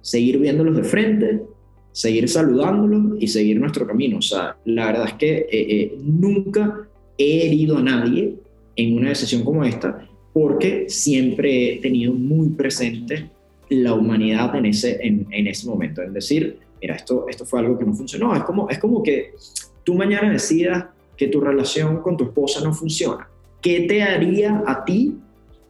Seguir viéndolos de frente, seguir saludándolos y seguir nuestro camino. O sea, la verdad es que eh, eh, nunca he herido a nadie en una decisión como esta porque siempre he tenido muy presente la humanidad en ese, en, en ese momento. Es decir, mira, esto, esto fue algo que no funcionó. Es como, es como que tú mañana decidas que tu relación con tu esposa no funciona ¿qué te haría a ti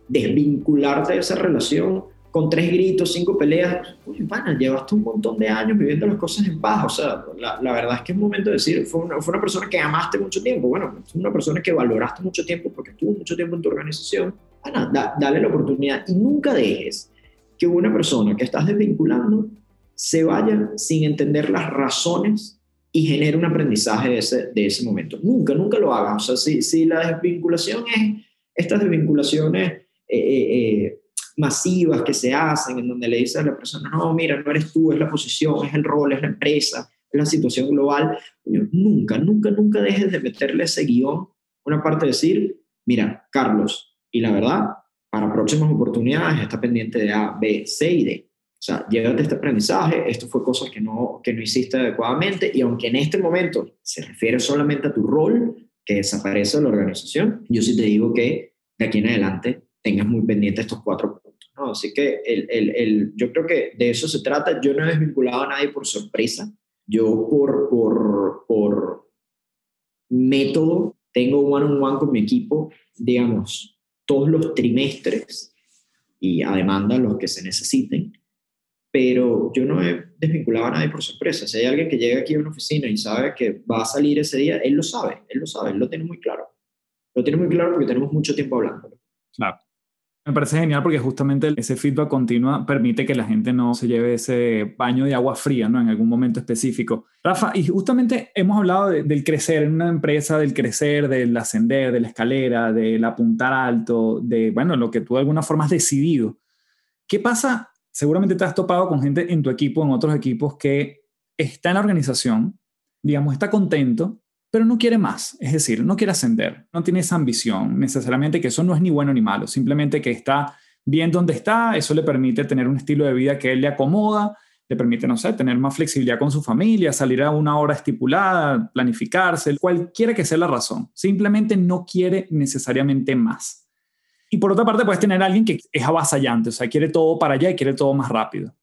desvincularte de esa relación con tres gritos, cinco peleas? Uy, pana, llevaste un montón de años viviendo las cosas en paz. O sea, la, verdad es que es momento de decir, fue una, persona que amaste mucho tiempo. Bueno, fue una persona que valoraste mucho tiempo porque estuvo mucho tiempo en tu organización. Pana, dale la oportunidad y nunca dejes que una persona que estás desvinculando se vaya sin entender las razones y genera un aprendizaje de ese, de ese momento. Nunca, nunca lo hagas. O sea, si, si la desvinculación es estas desvinculaciones eh, eh, eh, masivas que se hacen, en donde le dices a la persona, no, mira, no eres tú, es la posición, es el rol, es la empresa, es la situación global, nunca, nunca, nunca dejes de meterle ese guion, una parte de decir, mira, Carlos, y la verdad, para próximas oportunidades está pendiente de A, B, C y D. O sea, llévate este aprendizaje, esto fue cosas que no, que no hiciste adecuadamente y aunque en este momento se refiere solamente a tu rol que desaparece de la organización, yo sí te digo que de aquí en adelante tengas muy pendiente estos cuatro Así que el, el, el, yo creo que de eso se trata. Yo no he desvinculado a nadie por sorpresa. Yo por, por, por método tengo one on one con mi equipo, digamos, todos los trimestres y a demanda los que se necesiten pero yo no he desvinculado a nadie por sorpresa. Si hay alguien que llega aquí a una oficina y sabe que va a salir ese día, él lo sabe, él lo sabe, él lo tiene muy claro. Lo tiene muy claro porque tenemos mucho tiempo hablando. Claro. Me parece genial porque justamente ese feedback continua permite que la gente no se lleve ese baño de agua fría ¿no? en algún momento específico. Rafa, y justamente hemos hablado del crecer en una empresa, del crecer, del ascender, de la escalera, del apuntar alto, de, bueno, lo que tú de alguna forma has decidido. ¿Qué pasa seguramente te has topado con gente en tu equipo, en otros equipos, que está en la organización, digamos, está contento, pero no quiere más. Es decir, no quiere ascender, no tiene esa ambición necesariamente, que eso no es ni bueno ni malo, simplemente que está bien donde está, eso le permite tener un estilo de vida que él le acomoda, le permite, no sé, tener más flexibilidad con su familia, salir a una hora estipulada, planificarse, cualquiera que sea la razón. Simplemente no quiere necesariamente más. Y por otra parte, puedes tener alguien que es avasallante, o sea, quiere todo para allá y quiere todo más rápido.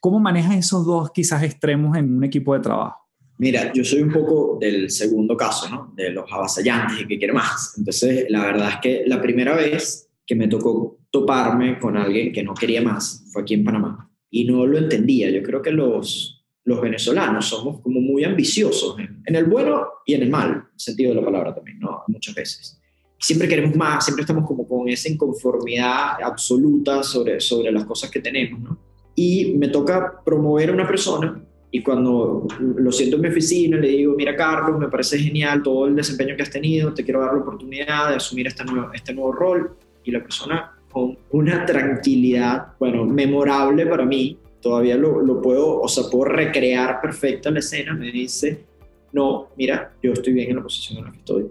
¿Cómo manejas esos dos quizás extremos en un equipo de trabajo? Mira, yo soy un poco del segundo caso, ¿no? De los avasallantes y que quiere más. Entonces, la verdad es que la primera vez que me tocó toparme con alguien que no quería más fue aquí en Panamá. Y no lo entendía. Yo creo que los, los venezolanos somos como muy ambiciosos, en, en el bueno y en el mal sentido de la palabra también, ¿no? Muchas veces siempre queremos más, siempre estamos como con esa inconformidad absoluta sobre, sobre las cosas que tenemos, ¿no? Y me toca promover a una persona Y cuando lo siento en mi oficina, le digo, mira Carlos, me parece genial todo el desempeño que has tenido, te quiero dar la oportunidad de asumir este nuevo, este nuevo rol. Y la persona con una tranquilidad, bueno, memorable para mí, todavía lo, lo puedo, o sea, puedo recrear perfecta la escena, me dice, no, mira, yo estoy bien en la posición en la que estoy,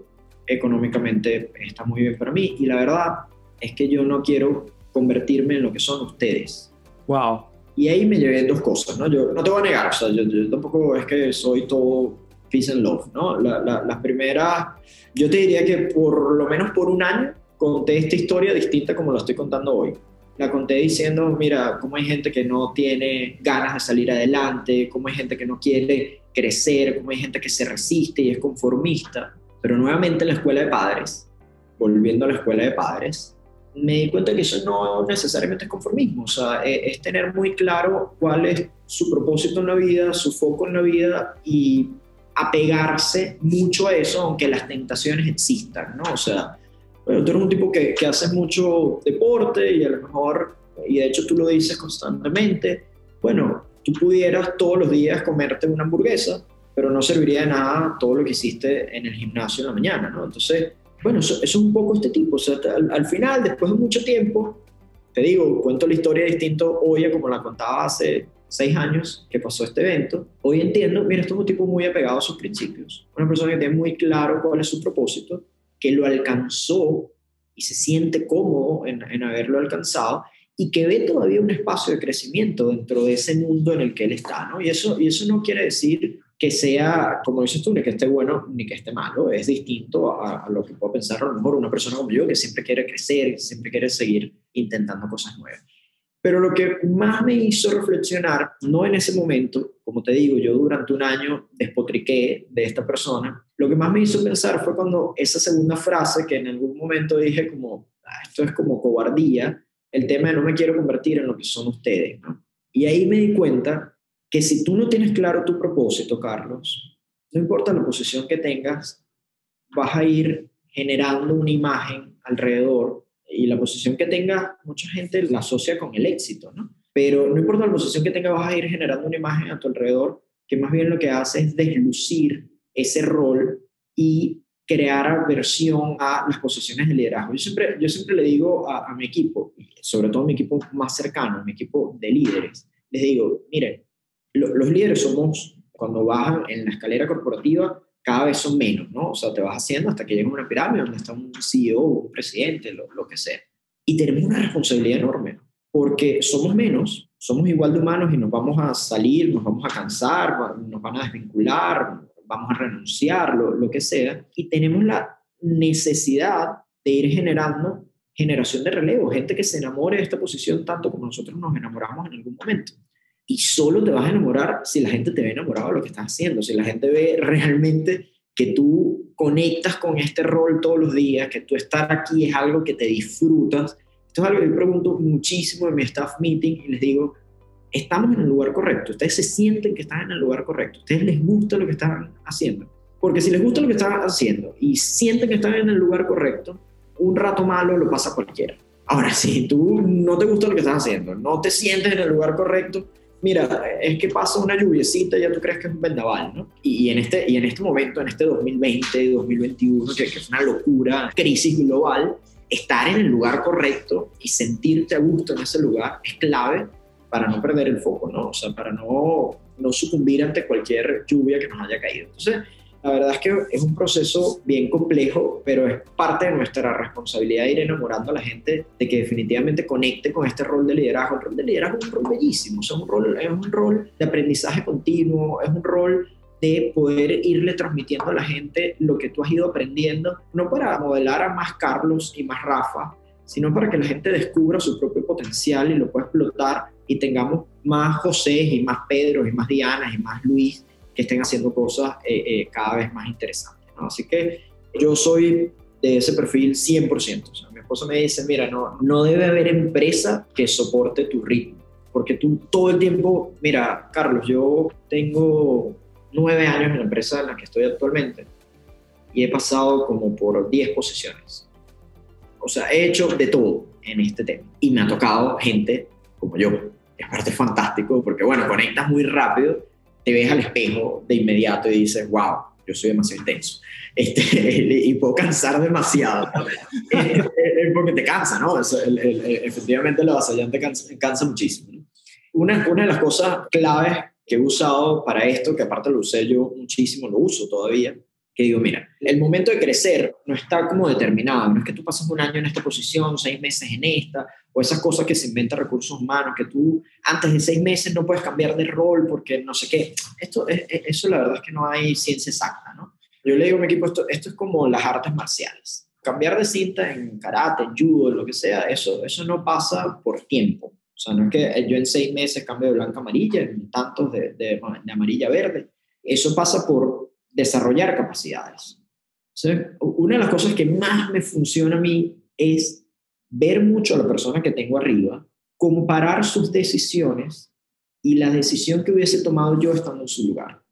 económicamente está muy bien para mí y la verdad es que yo no quiero convertirme en lo que son ustedes. Wow. Y ahí me llevé dos cosas, ¿no? Yo no te voy a negar, o sea, yo, tampoco es que soy todo peace and love, ¿no? La, la, las primeras, yo te diría que por lo menos por un año conté esta historia distinta como la estoy contando hoy. La conté diciendo, mira, cómo hay gente que no tiene ganas de salir adelante, cómo hay gente que no quiere crecer, cómo hay gente que se resiste y es conformista. Pero nuevamente en la escuela de padres, volviendo a la escuela de padres, me di cuenta que eso no necesariamente es conformismo, o sea, e, es, tener muy claro cuál es su propósito en la vida, su foco en la vida y apegarse mucho a eso, aunque las tentaciones existan, ¿no? O sea, bueno, tú eres un tipo que, que haces mucho deporte y a lo mejor, y de hecho tú lo dices constantemente, bueno, tú pudieras todos los días comerte una hamburguesa, pero no serviría de nada todo lo que hiciste en el gimnasio en la mañana, ¿no? Entonces, bueno, eso, es un poco este tipo. O sea, al, final, después de mucho tiempo, te digo, cuento la historia distinto hoy a como la contaba hace seis años que pasó este evento. Hoy entiendo, mira, esto es un tipo muy apegado a sus principios. Una persona que tiene muy claro cuál es su propósito, que lo alcanzó y se siente cómodo en, en haberlo alcanzado y que ve todavía un espacio de crecimiento dentro de ese mundo en el que él está, ¿no? Y eso, y eso no quiere decir que sea, como dices tú, ni que esté bueno ni que esté malo, es distinto a, lo que puedo pensar a lo mejor una persona como yo que siempre quiere crecer, siempre quiere seguir intentando cosas nuevas. Pero lo que más me hizo reflexionar, no en ese momento, como te digo, yo durante un año despotriqué de esta persona, lo que más me hizo pensar fue cuando esa segunda frase que en algún momento dije como, ah, esto es como cobardía, el tema de no me quiero convertir en lo que son ustedes, ¿no? Y ahí me di cuenta que si tú no tienes claro tu propósito, Carlos, no importa la posición que tengas, vas a ir generando una imagen alrededor y la posición que tengas, mucha gente la asocia con el éxito, ¿no? Pero no importa la posición que tengas, vas a ir generando una imagen a tu alrededor que más bien lo que hace es deslucir ese rol y crear aversión a las posiciones de liderazgo. Yo siempre, yo siempre le digo a, a mi equipo, sobre todo a mi equipo más cercano, mi equipo de líderes, les digo, miren, los líderes somos, cuando bajan en la escalera corporativa, cada vez son menos, ¿no? O sea, te vas haciendo hasta que llega una pirámide donde está un CEO, un presidente, lo, que sea. Y tenemos una responsabilidad enorme, porque somos menos, somos igual de humanos y nos vamos a salir, nos vamos a cansar, nos van a desvincular, vamos a renunciar, lo, lo que sea, y tenemos la necesidad de ir generando generación de relevo, gente que se enamore de esta posición tanto como nosotros nos enamoramos en algún momento y solo te vas a enamorar si la gente te ve enamorado de lo que estás haciendo, si la gente ve realmente que tú conectas con este rol todos los días, que tú estar aquí es algo que te disfrutas. Esto es algo que yo pregunto muchísimo en mi staff meeting y les digo, estamos en el lugar correcto, ustedes se sienten que están en el lugar correcto, ustedes les gusta lo que están haciendo. Porque si les gusta lo que están haciendo y sienten que están en el lugar correcto, un rato malo lo pasa cualquiera. Ahora, si tú no te gusta lo que estás haciendo, no te sientes en el lugar correcto, mira, es que pasa una lluviecita y ya tú crees que es un vendaval, ¿no? Y, en, este, y en este momento, en este 2020, 2021, que, que es una locura, crisis global, estar en el lugar correcto y sentirte a gusto en ese lugar es clave para no perder el foco, ¿no? O sea, para no, no sucumbir ante cualquier lluvia que nos haya caído. Entonces, la verdad es que es un proceso bien complejo, pero es parte de nuestra responsabilidad ir enamorando a la gente de que definitivamente conecte con este rol de liderazgo. El rol de liderazgo es un rol bellísimo, es, un rol, es un rol de aprendizaje continuo, es un rol de poder irle transmitiendo a la gente lo que tú has ido aprendiendo, no para modelar a más Carlos y más Rafa, sino para que la gente descubra su propio potencial y lo pueda explotar y tengamos más José y más Pedro y más Diana y más Luis que estén haciendo cosas eh, eh, cada vez más interesantes. Así que yo soy de ese perfil 100%. O sea, mi esposa me dice, mira, no, no debe haber empresa que soporte tu ritmo, porque tú todo el tiempo, mira, Carlos, yo tengo nueve años en la empresa en la que estoy actualmente y he pasado como por 10 posiciones. O sea, he hecho de todo en este tema y me ha tocado gente como yo. Es parte fantástico porque, bueno, conectas muy rápido te ves al espejo de inmediato y dices, wow, yo soy demasiado intenso. Este, [LAUGHS] y puedo cansar demasiado. [LAUGHS] porque te cansa, ¿no? efectivamente, la vasallante cansa, cansa muchísimo. Una, una de las cosas claves que he usado para esto, que aparte lo usé yo muchísimo, lo uso todavía, que digo, mira, el momento de crecer no está como determinado, no es que tú pasas un año en esta posición, seis meses en esta, o esas cosas que se inventan recursos humanos, que tú antes de seis meses no puedes cambiar de rol porque no sé qué. Esto, eso la verdad es que no hay ciencia exacta, ¿no? Yo le digo a mi equipo, esto, esto es como las artes marciales. Cambiar de cinta en karate, en judo, lo que sea, eso, eso no pasa por tiempo. O sea, no es que yo en seis meses cambio de blanca a amarilla, en tantos de, de, de amarilla a verde. Eso pasa por desarrollar capacidades. Una de las cosas que más me funciona a mí es ver mucho a la persona que tengo arriba, comparar sus decisiones y la decisión que hubiese tomado yo estando en su lugar.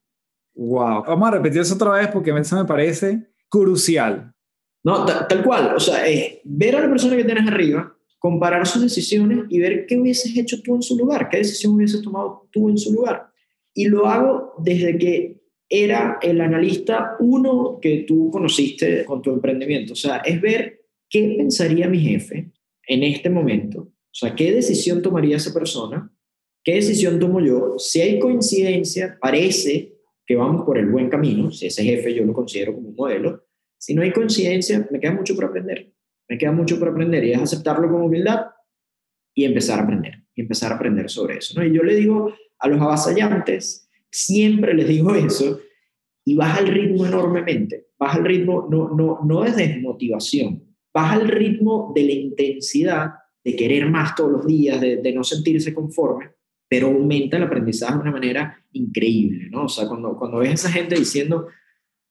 Wow. Vamos a repetir eso otra vez porque eso me parece crucial. No, tal, cual. O sea, es ver a la persona que tienes arriba, comparar sus decisiones y ver qué hubieses hecho tú en su lugar, qué decisión hubieses tomado tú en su lugar. Y lo hago desde que era el analista uno que tú conociste con tu emprendimiento. O sea, es ver qué pensaría mi jefe en este momento. O sea, qué decisión tomaría esa persona, qué decisión tomo yo. Si hay coincidencia, parece que vamos por el buen camino. Si ese jefe yo lo considero como un modelo. Si no hay coincidencia, me queda mucho por aprender. Me queda mucho por aprender y es aceptarlo con humildad y empezar a aprender. Y empezar a aprender sobre eso. ¿no? Y yo le digo a los avasallantes, Siempre les digo eso y baja el ritmo enormemente. Baja el ritmo no, no, no es desmotivación, baja el ritmo de la intensidad de querer más todos los días, de, no sentirse conforme, pero aumenta el aprendizaje de una manera increíble, ¿no? O sea, cuando, cuando ves a esa gente diciendo,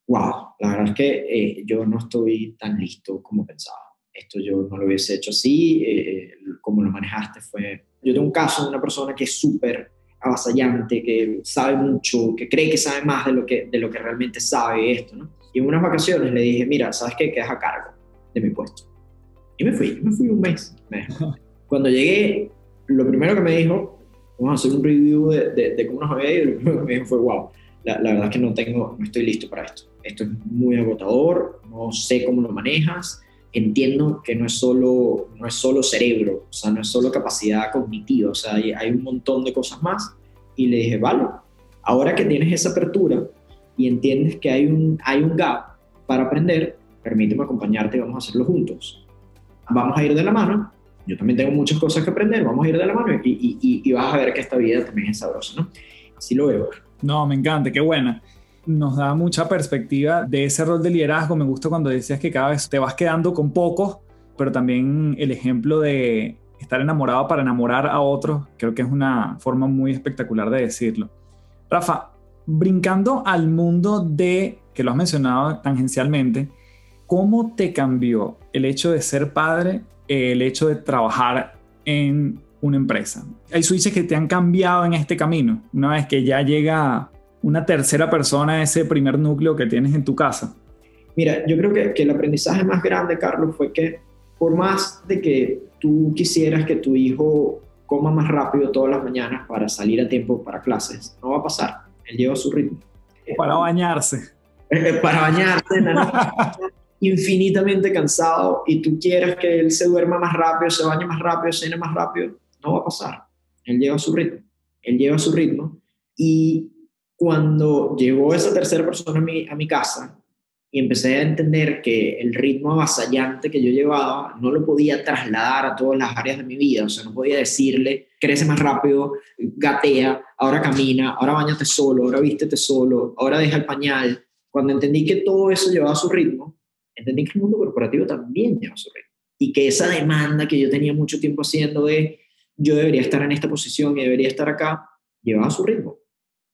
wow, la verdad es que eh, yo no estoy tan listo como pensaba. Esto yo no lo hubiese hecho así, eh, como lo manejaste fue... Yo tengo un caso de una persona que es súper avasallante, que sabe mucho, que cree que sabe más de lo que, de lo que realmente sabe esto, ¿no? Y en unas vacaciones le dije, mira, ¿sabes qué? Quedas a cargo de mi puesto. Y me fui, me fui un mes. [LAUGHS] Cuando llegué, lo primero que me dijo, vamos a hacer un review de, de, cómo nos había ido, lo primero que me dijo fue, wow, la, la, verdad es que no tengo, no estoy listo para esto. Esto es muy agotador, no sé cómo lo manejas, entiendo que no es solo, no es solo cerebro, o sea, no es solo capacidad cognitiva, o sea, hay, hay un montón de cosas más. Y le dije, vale, ahora que tienes esa apertura y entiendes que hay un, hay un gap para aprender, permíteme acompañarte y vamos a hacerlo juntos. Vamos a ir de la mano. Yo también tengo muchas cosas que aprender, vamos a ir de la mano y, y, y vas a ver que esta vida también es sabrosa, ¿no? Así lo veo. No, me encanta, qué buena nos da mucha perspectiva de ese rol de liderazgo. Me gusta cuando decías que cada vez te vas quedando con pocos, pero también el ejemplo de estar enamorado para enamorar a otros, creo que es una forma muy espectacular de decirlo. Rafa, brincando al mundo de, que lo has mencionado tangencialmente, ¿cómo te cambió el hecho de ser padre, el hecho de trabajar en una empresa? Hay switches que te han cambiado en este camino, una vez que ya llega una tercera persona ese primer núcleo que tienes en tu casa? Mira, yo creo que, que, el aprendizaje más grande, Carlos, fue que por más de que tú quisieras que tu hijo coma más rápido todas las mañanas para salir a tiempo para clases, no va a pasar. Él lleva su ritmo. Para bañarse. Eh, para bañarse, [LAUGHS] infinitamente cansado y tú quieras que él se duerma más rápido, se bañe más rápido, cene más rápido, no va a pasar. Él lleva su ritmo. Él lleva su ritmo y cuando llegó esa tercera persona a mi, a mi casa y empecé a entender que el ritmo avasallante que yo llevaba no lo podía trasladar a todas las áreas de mi vida, o sea, no podía decirle, crece más rápido, gatea, ahora camina, ahora bañate solo, ahora vístete solo, ahora deja el pañal. Cuando entendí que todo eso llevaba su ritmo, entendí que el mundo corporativo también lleva su ritmo. Y que esa demanda que yo tenía mucho tiempo haciendo de yo debería estar en esta posición y debería estar acá, llevaba su ritmo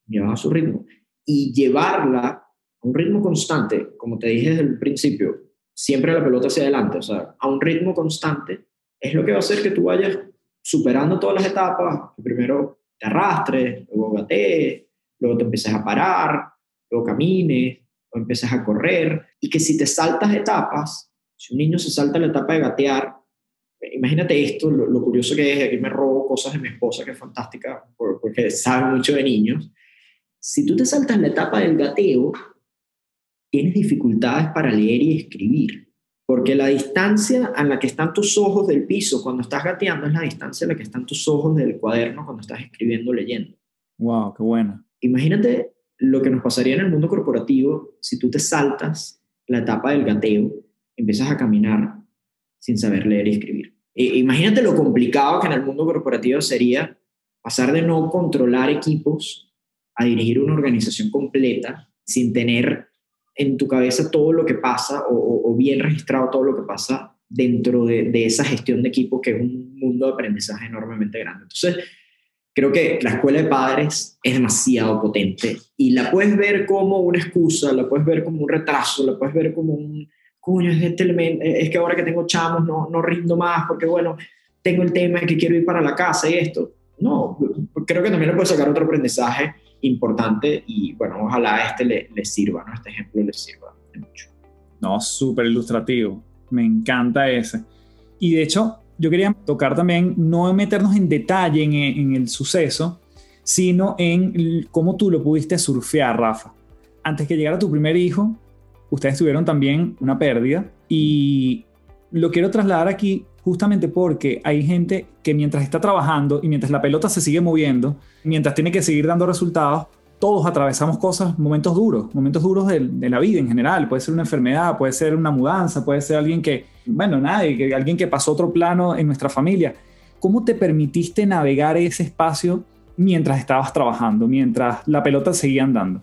llevaba su ritmo. Y llevarla a un ritmo constante, como te dije desde el principio, siempre la pelota hacia adelante, o sea, a un ritmo constante, es lo que va a hacer que tú vayas superando todas las etapas, que primero te arrastres, luego gatees, luego te empieces a parar, luego camines, o empieces a correr, y que si te saltas etapas, si un niño se salta la etapa de gatear, imagínate esto, lo, curioso que es, aquí me robo cosas de mi esposa, que es fantástica, porque sabe mucho de niños, si tú te saltas la etapa del gateo, tienes dificultades para leer y escribir. Porque la distancia a la que están tus ojos del piso cuando estás gateando es la distancia a la que están tus ojos del cuaderno cuando estás escribiendo o leyendo. Wow, qué bueno. Imagínate lo que nos pasaría en el mundo corporativo si tú te saltas la etapa del gateo, empiezas a caminar sin saber leer y escribir. E, imagínate lo complicado que en el mundo corporativo sería pasar de no controlar equipos a dirigir una organización completa sin tener en tu cabeza todo lo que pasa o, bien registrado todo lo que pasa dentro de, esa gestión de equipo que es un mundo de aprendizaje enormemente grande. Entonces, creo que la escuela de padres es demasiado potente y la puedes ver como una excusa, la puedes ver como un retraso, la puedes ver como un, coño, es, este es que ahora que tengo chamos no, no rindo más porque, bueno, tengo el tema de que quiero ir para la casa y esto. No, creo que también le puedes sacar otro aprendizaje importante y bueno, ojalá este le, le sirva, ¿no? Este ejemplo le sirva mucho. No, súper ilustrativo. Me encanta ese. Y de hecho, yo quería tocar también, no meternos en detalle en, en el suceso, sino en cómo tú lo pudiste surfear, Rafa. Antes que llegara tu primer hijo, ustedes tuvieron también una pérdida y lo quiero trasladar aquí justamente porque hay gente que mientras está trabajando y mientras la pelota se sigue moviendo, mientras tiene que seguir dando resultados, todos atravesamos cosas, momentos duros, momentos duros de, la vida en general. Puede ser una enfermedad, puede ser una mudanza, puede ser alguien que, bueno, nadie, que alguien que pasó otro plano en nuestra familia. ¿Cómo te permitiste navegar ese espacio mientras estabas trabajando, mientras la pelota seguía andando?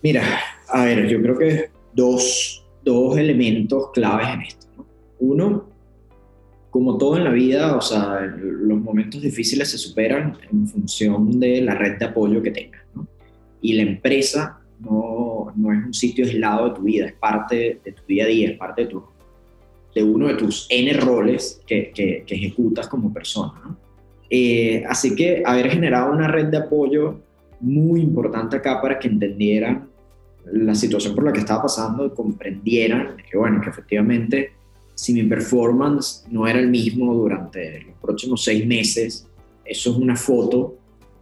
Mira, a ver, yo creo que dos, dos elementos claves en esto. Uno, como todo en la vida, o sea, los momentos difíciles se superan en función de la red de apoyo que tengas. ¿no? Y la empresa no, no, es un sitio aislado de tu vida, es parte de tu día a día, es parte de, tu, de uno de tus N roles que, que, ejecutas como persona. ¿no? Eh, así que haber generado una red de apoyo muy importante acá para que entendieran la situación por la que estaba pasando y comprendieran que, bueno, que efectivamente si mi performance no era el mismo durante los próximos seis meses, eso es una foto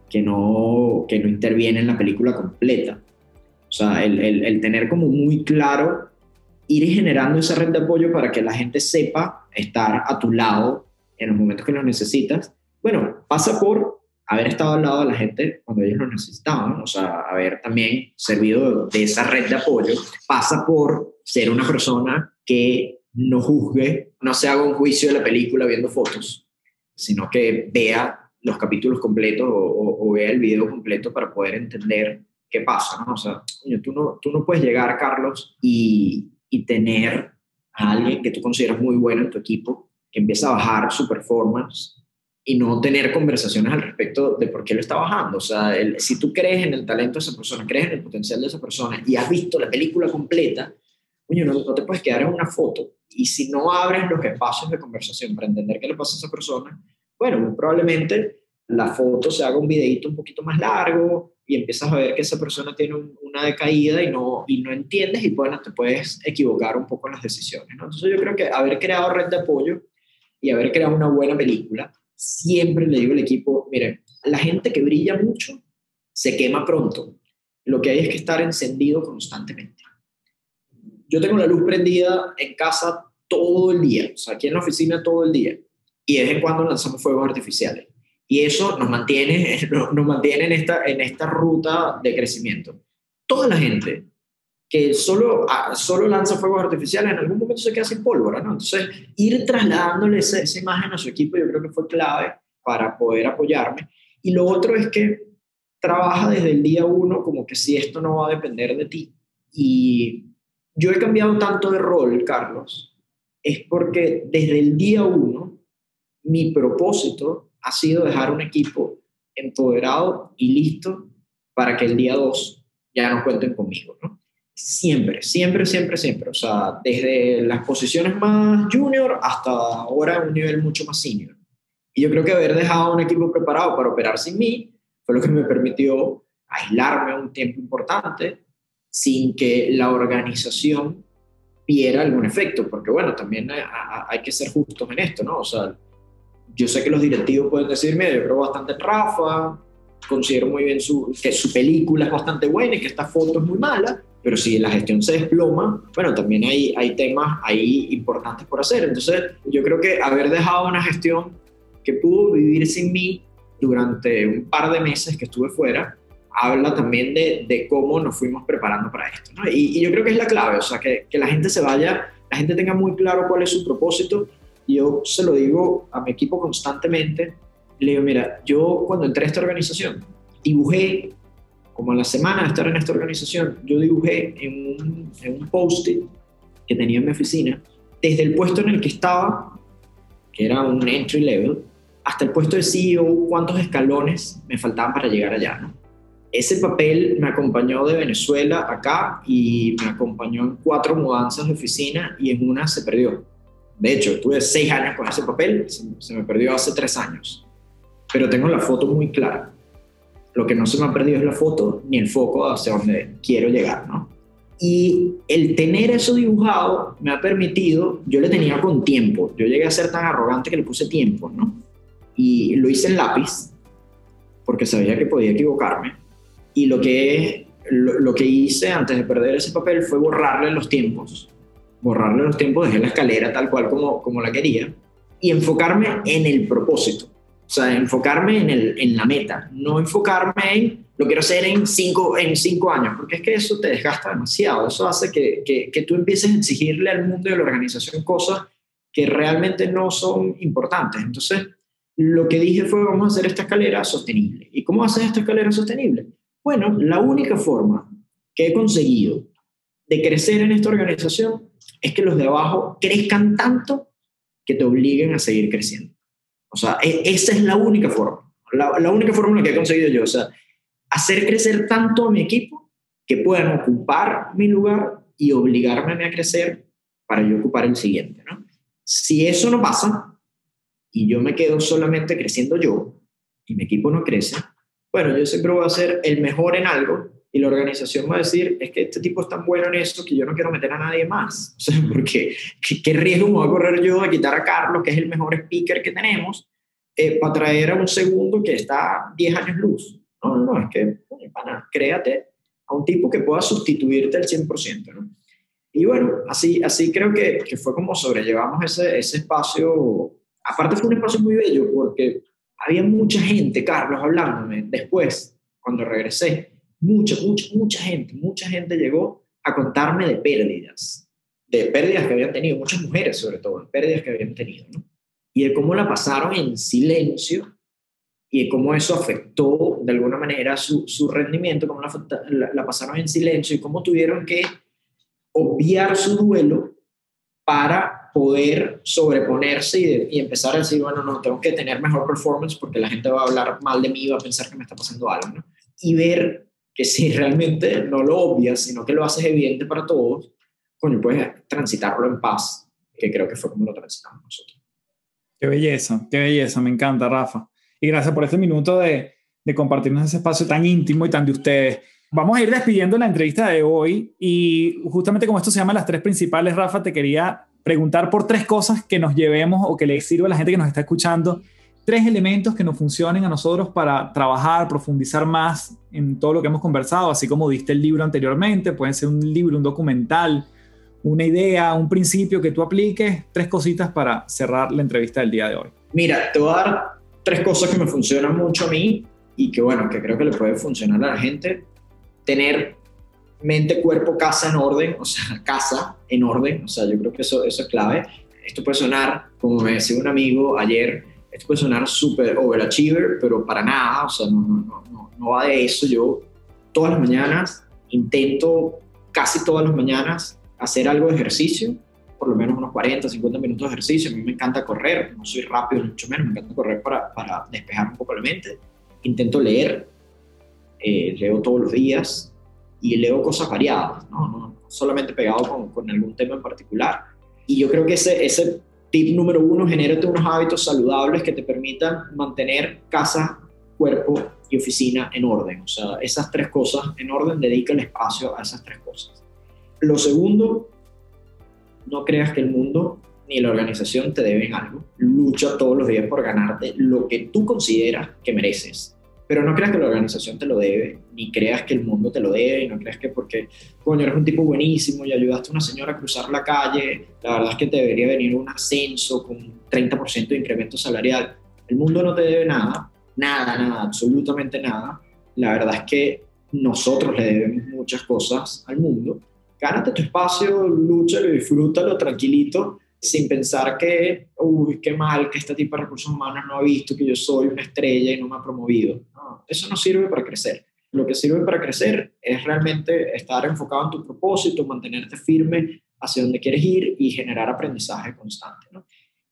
que no, que no interviene en la película completa. O sea, el, el, tener como muy claro, ir generando esa red de apoyo para que la gente sepa estar a tu lado en los momentos que lo necesitas. Bueno, pasa por haber estado al lado de la gente cuando ellos lo necesitaban, o sea, haber también servido de esa red de apoyo, pasa por ser una persona que no juzgue, no se haga un juicio de la película viendo fotos, sino que vea los capítulos completos o, vea el video completo para poder entender qué pasa, ¿no? O sea, tú no, tú no puedes llegar, Carlos, y, y tener a alguien que tú consideras muy bueno en tu equipo, que empieza a bajar su performance y no tener conversaciones al respecto de por qué lo está bajando. O sea, si tú crees en el talento de esa persona, crees en el potencial de esa persona y has visto la película completa, no, no te puedes quedar en una foto y si no abres los espacios de conversación para entender qué le pasa a esa persona, bueno, probablemente la foto se haga un videito un poquito más largo y empiezas a ver que esa persona tiene una decaída y no, y no entiendes y bueno, te puedes equivocar un poco en las decisiones. Entonces yo creo que haber creado red de apoyo y haber creado una buena película, siempre le digo al equipo, miren, la gente que brilla mucho se quema pronto. Lo que hay es que estar encendido constantemente yo tengo la luz prendida en casa todo el día, o sea, aquí en la oficina todo el día, y de vez en cuando lanzamos fuegos artificiales. Y eso nos mantiene, [LAUGHS] nos mantiene en, esta, en esta ruta de crecimiento. Toda la gente que solo, ah, solo lanza fuegos artificiales en algún momento se queda sin pólvora, ¿no? Entonces, ir trasladándole esa, esa imagen a su equipo yo creo que fue clave para poder apoyarme. Y lo otro es que trabaja desde el día uno como que si esto no va a depender de ti. Y yo he cambiado tanto de rol, Carlos, es porque desde el día uno mi propósito ha sido dejar un equipo empoderado y listo para que el día dos ya no cuenten conmigo. Siempre, siempre, siempre, siempre. O sea, desde las posiciones más junior hasta ahora un nivel mucho más senior. Y yo creo que haber dejado un equipo preparado para operar sin mí fue lo que me permitió aislarme un tiempo importante, sin que la organización viera algún efecto, porque bueno, también hay, que ser justos en esto, ¿no? O sea, yo sé que los directivos pueden decirme, yo creo bastante Rafa, considero muy bien su, que su película es bastante buena y que esta foto es muy mala, pero si la gestión se desploma, bueno, también hay, hay temas ahí importantes por hacer. Entonces, yo creo que haber dejado una gestión que pudo vivir sin mí durante un par de meses que estuve fuera, habla también de, de cómo nos fuimos preparando para esto. ¿no? Y, y, yo creo que es la clave, o sea, que, que la gente se vaya, la gente tenga muy claro cuál es su propósito. Y yo se lo digo a mi equipo constantemente. Le digo, mira, yo cuando entré a esta organización, dibujé como a la semana de estar en esta organización, yo dibujé en un, en un post-it que tenía en mi oficina, desde el puesto en el que estaba, que era un entry level, hasta el puesto de CEO, cuántos escalones me faltaban para llegar allá, ¿no? Ese papel me acompañó de Venezuela acá y me acompañó en cuatro mudanzas de oficina y en una se perdió. De hecho, tuve seis años con ese papel, se me perdió hace tres años. Pero tengo la foto muy clara. Lo que no se me ha perdido es la foto ni el foco hacia donde quiero llegar, ¿no? Y el tener eso dibujado me ha permitido, yo le tenía con tiempo, yo llegué a ser tan arrogante que le puse tiempo, ¿no? Y lo hice en lápiz, porque sabía que podía equivocarme. Y lo que, lo, lo que hice antes de perder ese papel fue borrarle los tiempos. Borrarle los tiempos, dejé la escalera tal cual como, como la quería y enfocarme en el propósito. O sea, enfocarme en, el, en la meta, no enfocarme en lo quiero hacer en cinco, en cinco años, porque es que eso te desgasta demasiado. Eso hace que, que, que tú empieces a exigirle al mundo y a la organización cosas que realmente no son importantes. Entonces, lo que dije fue, vamos a hacer esta escalera sostenible. ¿Y cómo haces esta escalera sostenible? Bueno, la única forma que he conseguido de crecer en esta organización es que los de abajo crezcan tanto que te obliguen a seguir creciendo. O sea, e, esa es la única forma, la, única fórmula que he conseguido yo. O sea, hacer crecer tanto a mi equipo que puedan ocupar mi lugar y obligarme a crecer para yo ocupar el siguiente. ¿no? Si eso no pasa y yo me quedo solamente creciendo yo y mi equipo no crece, bueno, yo siempre voy a ser el mejor en algo y la organización va a decir, es que este tipo es tan bueno en eso que yo no quiero meter a nadie más. [LAUGHS] O sea, porque ¿qué, qué riesgo me voy a correr yo de quitar a Carlos, que es el mejor speaker que tenemos, eh, para traer a un segundo que está 10 años luz? No, no, no, es que, pana, créate a un tipo que pueda sustituirte al 100%, ¿no? Y bueno, así, así creo que, que fue como sobrellevamos ese, ese espacio. Aparte fue un espacio muy bello porque había mucha gente, Carlos, hablándome después, cuando regresé, mucha, mucha, mucha gente, mucha gente llegó a contarme de pérdidas, de pérdidas que habían tenido, muchas mujeres sobre todo, de pérdidas que habían tenido, ¿no? Y de cómo la pasaron en silencio y de cómo eso afectó de alguna manera su, su rendimiento, cómo la, la, la pasaron en silencio y cómo tuvieron que obviar su duelo para poder sobreponerse y, de, y, empezar a decir, bueno, no, tengo que tener mejor performance porque la gente va a hablar mal de mí, va a pensar que me está pasando algo, ¿no? Y ver que si [LAUGHS] realmente no lo obvias, sino que lo haces evidente para todos, coño, puedes transitarlo en paz, que creo que fue como lo transitamos nosotros. Qué belleza, qué belleza, me encanta, Rafa. Y gracias por este minuto de, de compartirnos ese espacio tan íntimo y tan de ustedes. Vamos a ir despidiendo la entrevista de hoy y justamente como esto se llama las tres principales, Rafa, te quería preguntar por tres cosas que nos llevemos o que le sirva a la gente que nos está escuchando, tres elementos que nos funcionen a nosotros para trabajar, profundizar más en todo lo que hemos conversado, así como diste el libro anteriormente, puede ser un libro, un documental, una idea, un principio que tú apliques, tres cositas para cerrar la entrevista del día de hoy. Mira, te voy a dar tres cosas que me funcionan mucho a mí y que bueno, que creo que le puede funcionar a la gente. Tener mente, cuerpo, casa en orden, o sea, [LAUGHS] casa en orden, o sea, yo creo que eso, eso es clave. Esto puede sonar, como me decía un amigo ayer, esto puede sonar súper overachiever, pero para nada, o sea, no, no, no, no va de eso. Yo todas las mañanas intento, casi todas las mañanas, hacer algo de ejercicio, por lo menos unos 40, 50 minutos de ejercicio. A mí me encanta correr, no soy rápido, mucho menos, me encanta correr para, para despejar un poco la mente. Intento leer, eh, leo todos los días y leo cosas variadas, no, no solamente pegado con, con, algún tema en particular. Y yo creo que ese, ese tip número uno, genérate unos hábitos saludables que te permitan mantener casa, cuerpo y oficina en orden. O sea, esas tres cosas en orden, dedica el espacio a esas tres cosas. Lo segundo, no creas que el mundo ni la organización te deben algo. Lucha todos los días por ganarte lo que tú consideras que mereces. Pero no creas que la organización te lo debe, ni creas que el mundo te lo debe, y no creas que porque, coño, eres un tipo buenísimo y ayudaste a una señora a cruzar la calle, la verdad es que te debería venir un ascenso con 30% de incremento salarial. El mundo no te debe nada, nada, nada, absolutamente nada. La verdad es que nosotros le debemos muchas cosas al mundo. Gánate tu espacio, lúchalo, disfrútalo tranquilito, sin pensar que, uy, qué mal que este tipo de recursos humanos no ha visto que yo soy una estrella y no me ha promovido. Eso no sirve para crecer. Lo que sirve para crecer es realmente estar enfocado en tu propósito, mantenerte firme hacia donde quieres ir y generar aprendizaje constante.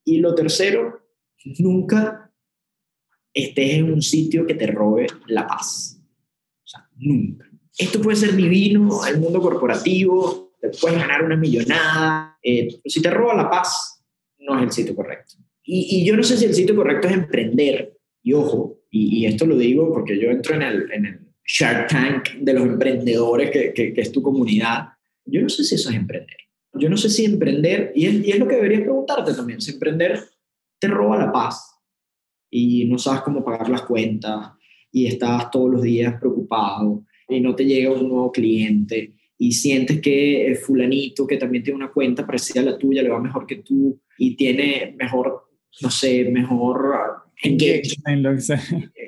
Y lo tercero, nunca estés en un sitio que te robe la paz. O sea, nunca. Esto puede ser divino, el mundo corporativo, te puedes ganar una millonada. Eh, si te roba la paz, no es el sitio correcto. Y, yo no sé si el sitio correcto es emprender. Y ojo, y, esto lo digo porque yo entro en el, en el Shark Tank de los emprendedores, que, que, es tu comunidad. Yo no sé si eso es emprender. Yo no sé si emprender, y es, y es lo que deberías preguntarte también, si emprender te roba la paz y no sabes cómo pagar las cuentas y estás todos los días preocupado y no te llega un nuevo cliente y sientes que el fulanito que también tiene una cuenta parecida a la tuya le va mejor que tú y tiene mejor, no sé, mejor engagement,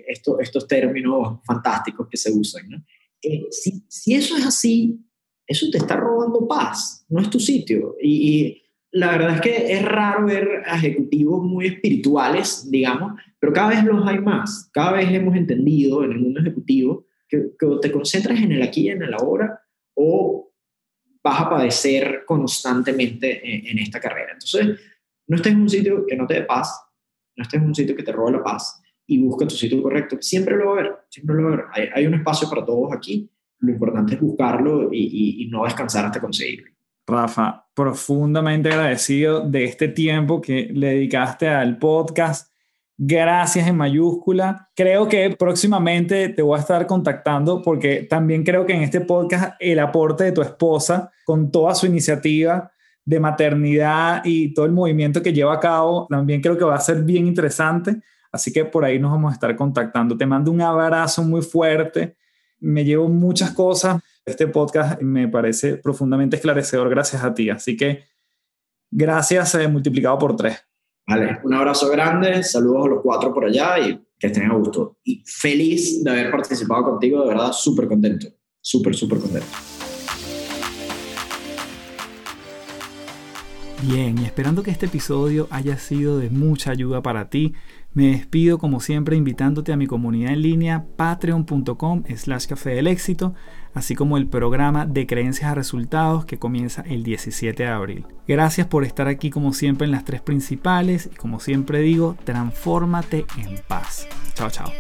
Esto, estos términos fantásticos que se usan. ¿no? Eh, si, si, eso es así, eso te está robando paz, no es tu sitio. Y, y, la verdad es que es raro ver ejecutivos muy espirituales, digamos, pero cada vez los hay más. Cada vez hemos entendido en el mundo ejecutivo que, que te concentras en el aquí y en el ahora o vas a padecer constantemente en, esta carrera. Entonces, no estés en un sitio que no te dé paz, no estés en un sitio que te robe la paz y busca tu sitio correcto. Siempre lo va a haber, siempre lo va a haber. Hay, un espacio para todos aquí. Lo importante es buscarlo y, y no descansar hasta conseguirlo. Rafa, profundamente agradecido de este tiempo que le dedicaste al podcast gracias en mayúscula. Creo que próximamente te voy a estar contactando porque también creo que en este podcast el aporte de tu esposa con toda su iniciativa de maternidad y todo el movimiento que lleva a cabo, también creo que va a ser bien interesante. Así que por ahí nos vamos a estar contactando. Te mando un abrazo muy fuerte. Me llevo muchas cosas. Este podcast me parece profundamente esclarecedor gracias a ti. Así que gracias eh, multiplicado por tres. Vale, un abrazo grande, saludos a los cuatro por allá y que estén a gusto. Y feliz de haber participado contigo, de verdad, súper contento, súper, súper contento. Bien, y esperando que este episodio haya sido de mucha ayuda para ti, me despido como siempre invitándote a mi comunidad en línea patreon.com slash café del éxito, así como el programa de creencias a resultados que comienza el 17 de abril. Gracias por estar aquí como siempre en las tres principales y como siempre digo, transfórmate en paz. Chao, chao.